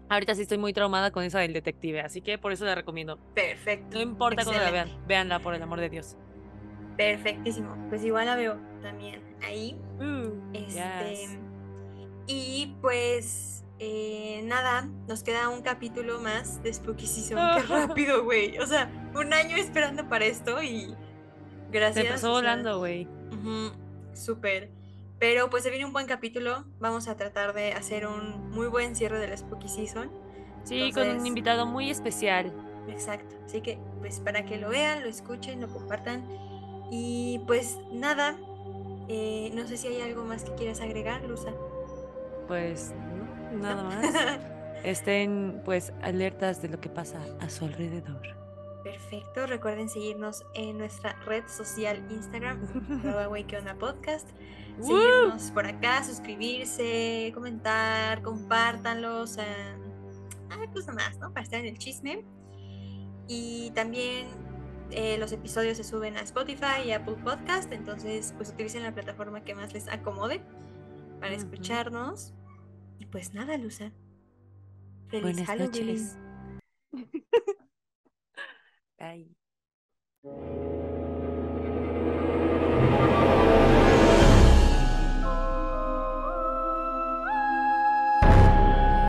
ahorita sí estoy muy traumada con esa del detective, así que por eso la recomiendo. Perfecto. No importa cuando la vean, véanla por el amor de Dios. Perfectísimo. Pues igual la veo también ahí. Mm, Este, yes. Y pues eh, nada, nos queda un capítulo más de Spooky Season. Qué rápido, güey. O sea, un año esperando para esto y gracias. Se pasó o sea, volando, güey. Súper. Pero pues se viene un buen capítulo. Vamos a tratar de hacer un muy buen cierre de la Spooky Season. Sí, con un invitado muy especial. Exacto. Así que pues para que lo vean, lo escuchen, lo compartan. Y pues nada. eh, no sé si hay algo más que quieras agregar, Luza. Pues no, nada más. Estén pues alertas de lo que pasa a su alrededor. Perfecto, recuerden seguirnos en nuestra red social Instagram, arroba güey, ¿qué onda podcast. Seguirnos por acá, suscribirse, comentar, compártanlo, o sea, ay, pues nomás, ¿no? Para estar en el chisme. Y también eh, los episodios se suben a Spotify y Apple Podcast, entonces pues utilicen la plataforma que más les acomode para escucharnos. Pues nada, Luza. Feliz Buenas Halloween. noches. Bye.